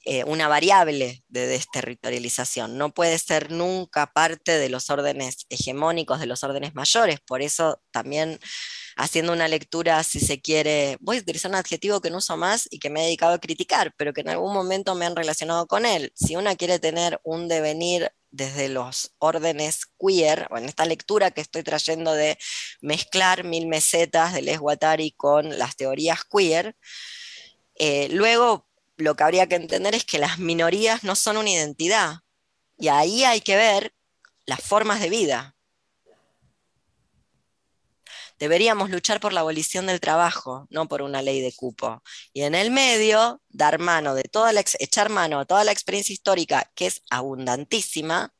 Eh, una variable de desterritorialización. No puede ser nunca parte de los órdenes hegemónicos, de los órdenes mayores. Por eso también haciendo una lectura, si se quiere, voy a utilizar un adjetivo que no uso más y que me he dedicado a criticar, pero que en algún momento me han relacionado con él. Si una quiere tener un devenir desde los órdenes queer, o en esta lectura que estoy trayendo de mezclar mil mesetas de Les Guattari con las teorías queer, eh, luego lo que habría que entender es que las minorías no son una identidad. Y ahí hay que ver las formas de vida. Deberíamos luchar por la abolición del trabajo, no por una ley de cupo. Y en el medio, dar mano de toda la, echar mano a toda la experiencia histórica, que es abundantísima,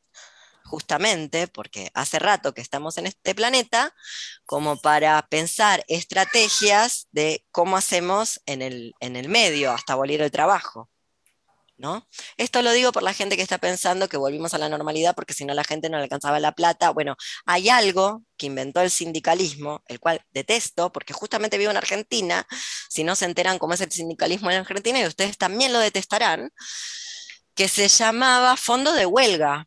justamente porque hace rato que estamos en este planeta, como para pensar estrategias de cómo hacemos en el, en el medio hasta abolir el trabajo. ¿No? Esto lo digo por la gente que está pensando que volvimos a la normalidad porque si no la gente no le alcanzaba la plata. Bueno, hay algo que inventó el sindicalismo, el cual detesto, porque justamente vivo en Argentina, si no se enteran cómo es el sindicalismo en Argentina, y ustedes también lo detestarán, que se llamaba fondo de huelga.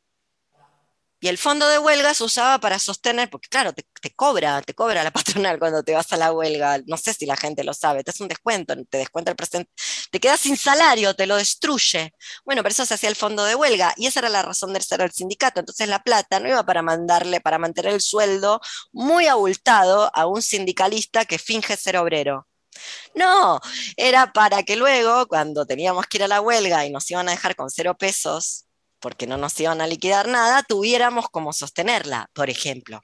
Y el fondo de huelga se usaba para sostener, porque claro, te, cobra, te cobra la (laughs) patronal cuando te vas a la huelga. No sé si la gente lo sabe, te hace un descuento, te descuenta el presente, te quedas sin salario, te lo destruye. Bueno, pero eso se hacía el fondo de huelga y esa era la razón de ser el sindicato. Entonces la plata no iba para mandarle, para mantener el sueldo muy abultado a un sindicalista que finge ser obrero. No, era para que luego, cuando teníamos que ir a la huelga y nos iban a dejar con cero pesos, porque no nos iban a liquidar nada, tuviéramos como sostenerla, por ejemplo.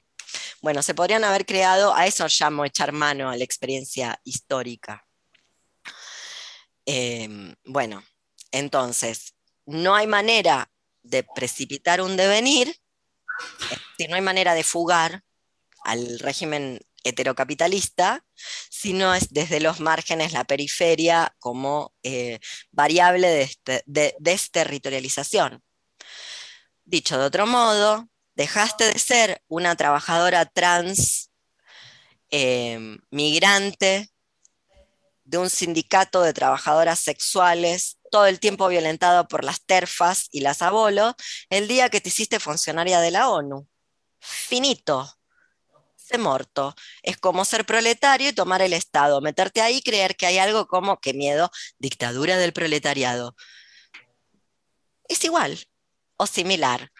Bueno, se podrían haber creado, a eso llamo echar mano a la experiencia histórica. Em, bueno, entonces, no hay manera de precipitar un devenir, no hay manera de fugar al régimen heterocapitalista, sino es desde los márgenes, la periferia, como eh, variable de, este, de desterritorialización. Dicho de otro modo, dejaste de ser una trabajadora trans eh, migrante de un sindicato de trabajadoras sexuales, todo el tiempo violentado por las terfas y las abolos, el día que te hiciste funcionaria de la ONU. Finito. Se morto. Es como ser proletario y tomar el Estado, meterte ahí y creer que hay algo como, qué miedo, dictadura del proletariado. Es igual, o similar.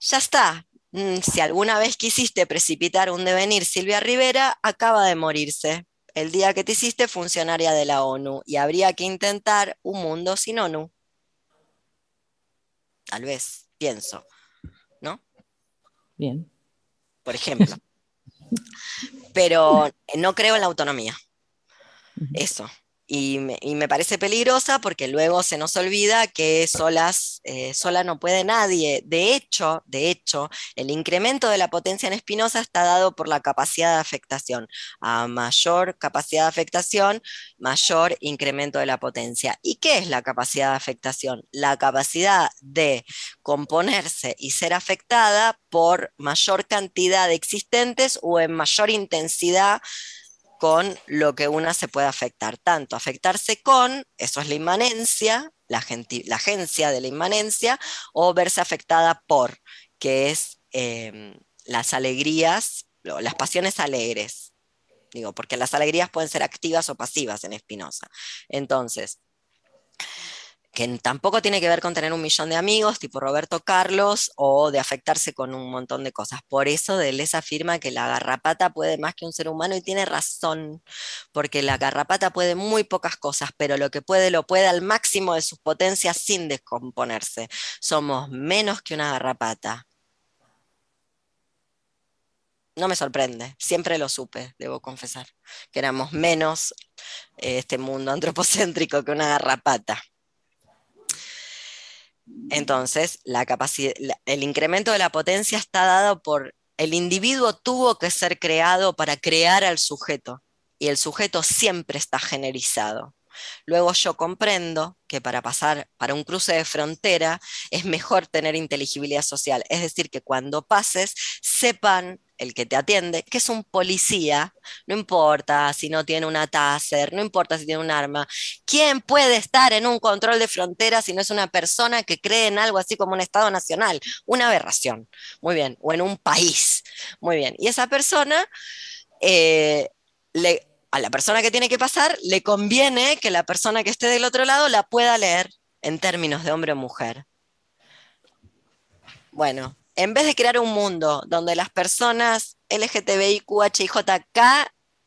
Ya está. Mm, si alguna vez quisiste precipitar un devenir, Silvia Rivera acaba de morirse el día que te hiciste funcionaria de la ONU y habría que intentar un mundo sin ONU. Tal vez, pienso, ¿no? Bien. Por ejemplo. (laughs) pero no creo en la autonomía. Eso. Y me, parece peligrosa porque luego se nos olvida que solas, eh, sola no puede nadie. De hecho, de hecho, el incremento de la potencia en espinosa está dado por la capacidad de afectación. A mayor capacidad de afectación, mayor incremento de la potencia. ¿Y qué es la capacidad de afectación? La capacidad de componerse y ser afectada por mayor cantidad de existentes o en mayor intensidad con lo que una se puede afectar, tanto afectarse con, eso es la inmanencia, la, la agencia de la inmanencia, o verse afectada por, que es em, las alegrías, las pasiones alegres. Digo, porque las alegrías pueden ser activas o pasivas en Espinosa. Entonces, que tampoco tiene que ver con tener un millón de amigos, tipo Roberto Carlos, o de afectarse con un montón de cosas. Por eso Deleuze afirma que la garrapata puede más que un ser humano y tiene razón, porque la garrapata puede muy pocas cosas, pero lo que puede lo puede al máximo de sus potencias sin descomponerse. Somos menos que una garrapata. No me sorprende, siempre lo supe, debo confesar, que éramos menos eh, este mundo (laughs) antropocéntrico que una garrapata. Entonces, la capacidad, el incremento de la potencia está dado por el individuo tuvo que ser creado para crear al sujeto y el sujeto siempre está generizado. Luego yo comprendo que para pasar para un cruce de frontera es mejor tener inteligibilidad social, es decir, que cuando pases sepan el que te atiende, que es un policía, no importa si no tiene una taser, no importa si tiene un arma, ¿quién puede estar en un control de frontera si no es una persona que cree en algo así como un Estado nacional? Una aberración, muy bien, o en un país, muy bien. Y esa persona eh, le a la persona que tiene que pasar le conviene que la persona que esté del otro lado la pueda leer en términos de hombre o mujer. Bueno, en vez de crear un mundo donde las personas LGTBIQHIJK,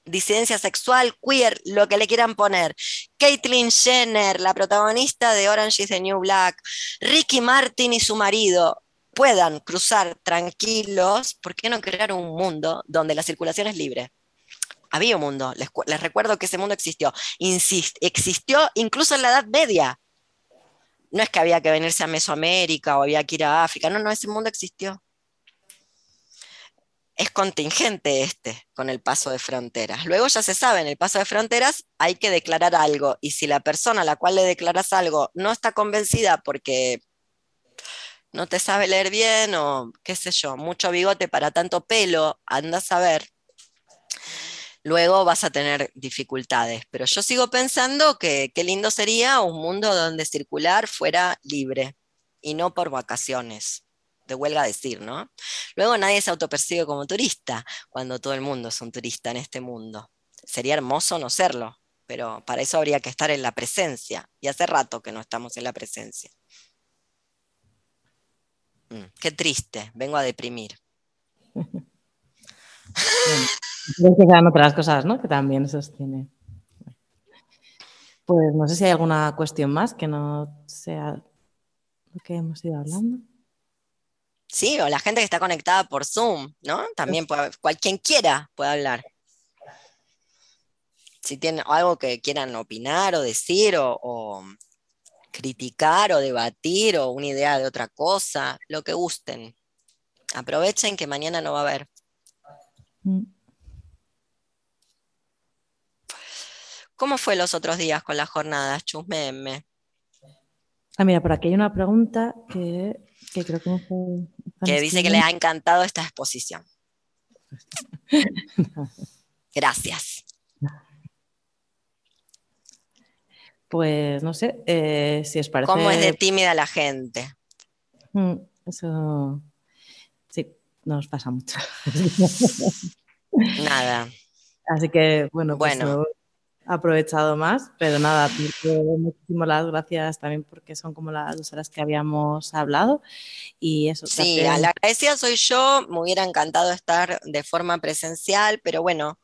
disidencia sexual, queer, lo que le quieran poner, Caitlyn Jenner, la protagonista de Orange is the New Black, Ricky Martin y su marido, puedan cruzar tranquilos, ¿por qué no crear un mundo donde la circulación es libre? Había un mundo, les, recuerdo que ese mundo existió, existió incluso en la Edad Media. No es que había que venirse a Mesoamérica o había que ir a África, no, no, ese mundo existió. Es contingente este con el paso de fronteras. Luego ya se sabe, en el paso de fronteras hay que declarar algo y si la persona a la cual le declaras algo no está convencida porque no te sabe leer bien o qué sé yo, mucho bigote para tanto pelo, anda a saber, luego vas a tener dificultades. Pero yo sigo pensando que qué lindo sería un mundo donde circular fuera libre y no por vacaciones. De huelga decir, ¿no? Luego nadie se autopercibe como turista cuando todo el mundo es un turista en este mundo. Sería hermoso no serlo, pero para eso habría que estar en la presencia. Y hace rato que no estamos en la presencia. Mm, qué triste, vengo a deprimir. Que quedan otras cosas, ¿no? Que también sostiene. Pues no sé si hay alguna cuestión más que no sea lo que hemos ido hablando. Sí, o la gente que está conectada por Zoom, ¿no? También puede, quien quiera puede hablar. Si tienen algo que quieran opinar o decir o, o criticar o debatir o una idea de otra cosa, lo que gusten. Aprovechen que mañana no va a haber. Mm. ¿Cómo fue los otros días con las jornadas, Chusmeme? Ah, mira, por aquí hay una pregunta que, creo que fue... Que dice que le ha encantado esta exposición. (laughs) Gracias. Pues no sé eh, si os parece. ¿Cómo es de tímida la gente? Mm, eso nos pasa mucho. (laughs) Nada. Así que bueno, pues bueno aprovechado más, pero nada, muchísimas las gracias también porque son como las dos horas que habíamos hablado y eso. Sí, la agradecida soy yo, me hubiera encantado estar de forma presencial, pero bueno,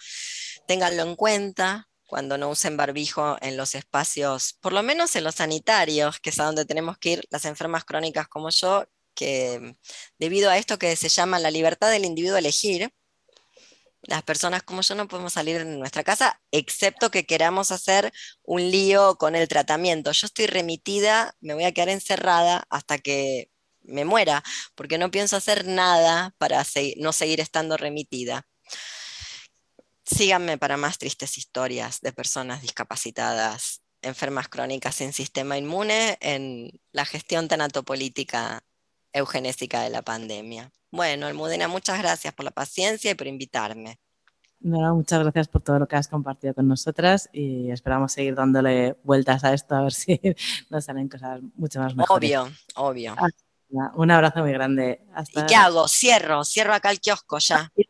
ténganlo en cuenta cuando no usen barbijo en los espacios, por lo menos en los sanitarios, que es a donde tenemos que ir las enfermas crónicas como yo, que debido a esto que se llama la libertad del individuo elegir, las personas como yo no podemos salir de nuestra casa, excepto que queramos hacer un lío con el tratamiento. Yo estoy remitida, me voy a quedar encerrada hasta que me muera, porque no pienso hacer nada para no seguir estando remitida. Síganme para más tristes historias de personas discapacitadas, enfermas crónicas sin sistema inmune en la gestión tanatopolítica eugenésica de la pandemia. Bueno, Almudena, muchas gracias por la paciencia y por invitarme. muchas gracias por todo lo que has compartido con nosotras y esperamos seguir dándole vueltas a esto a ver si (laughs) nos salen cosas mucho más mejores. Obvio, obvio. un abrazo muy grande. ¿Y qué hago? Cierro, cierro acá el kiosco ya. (laughs)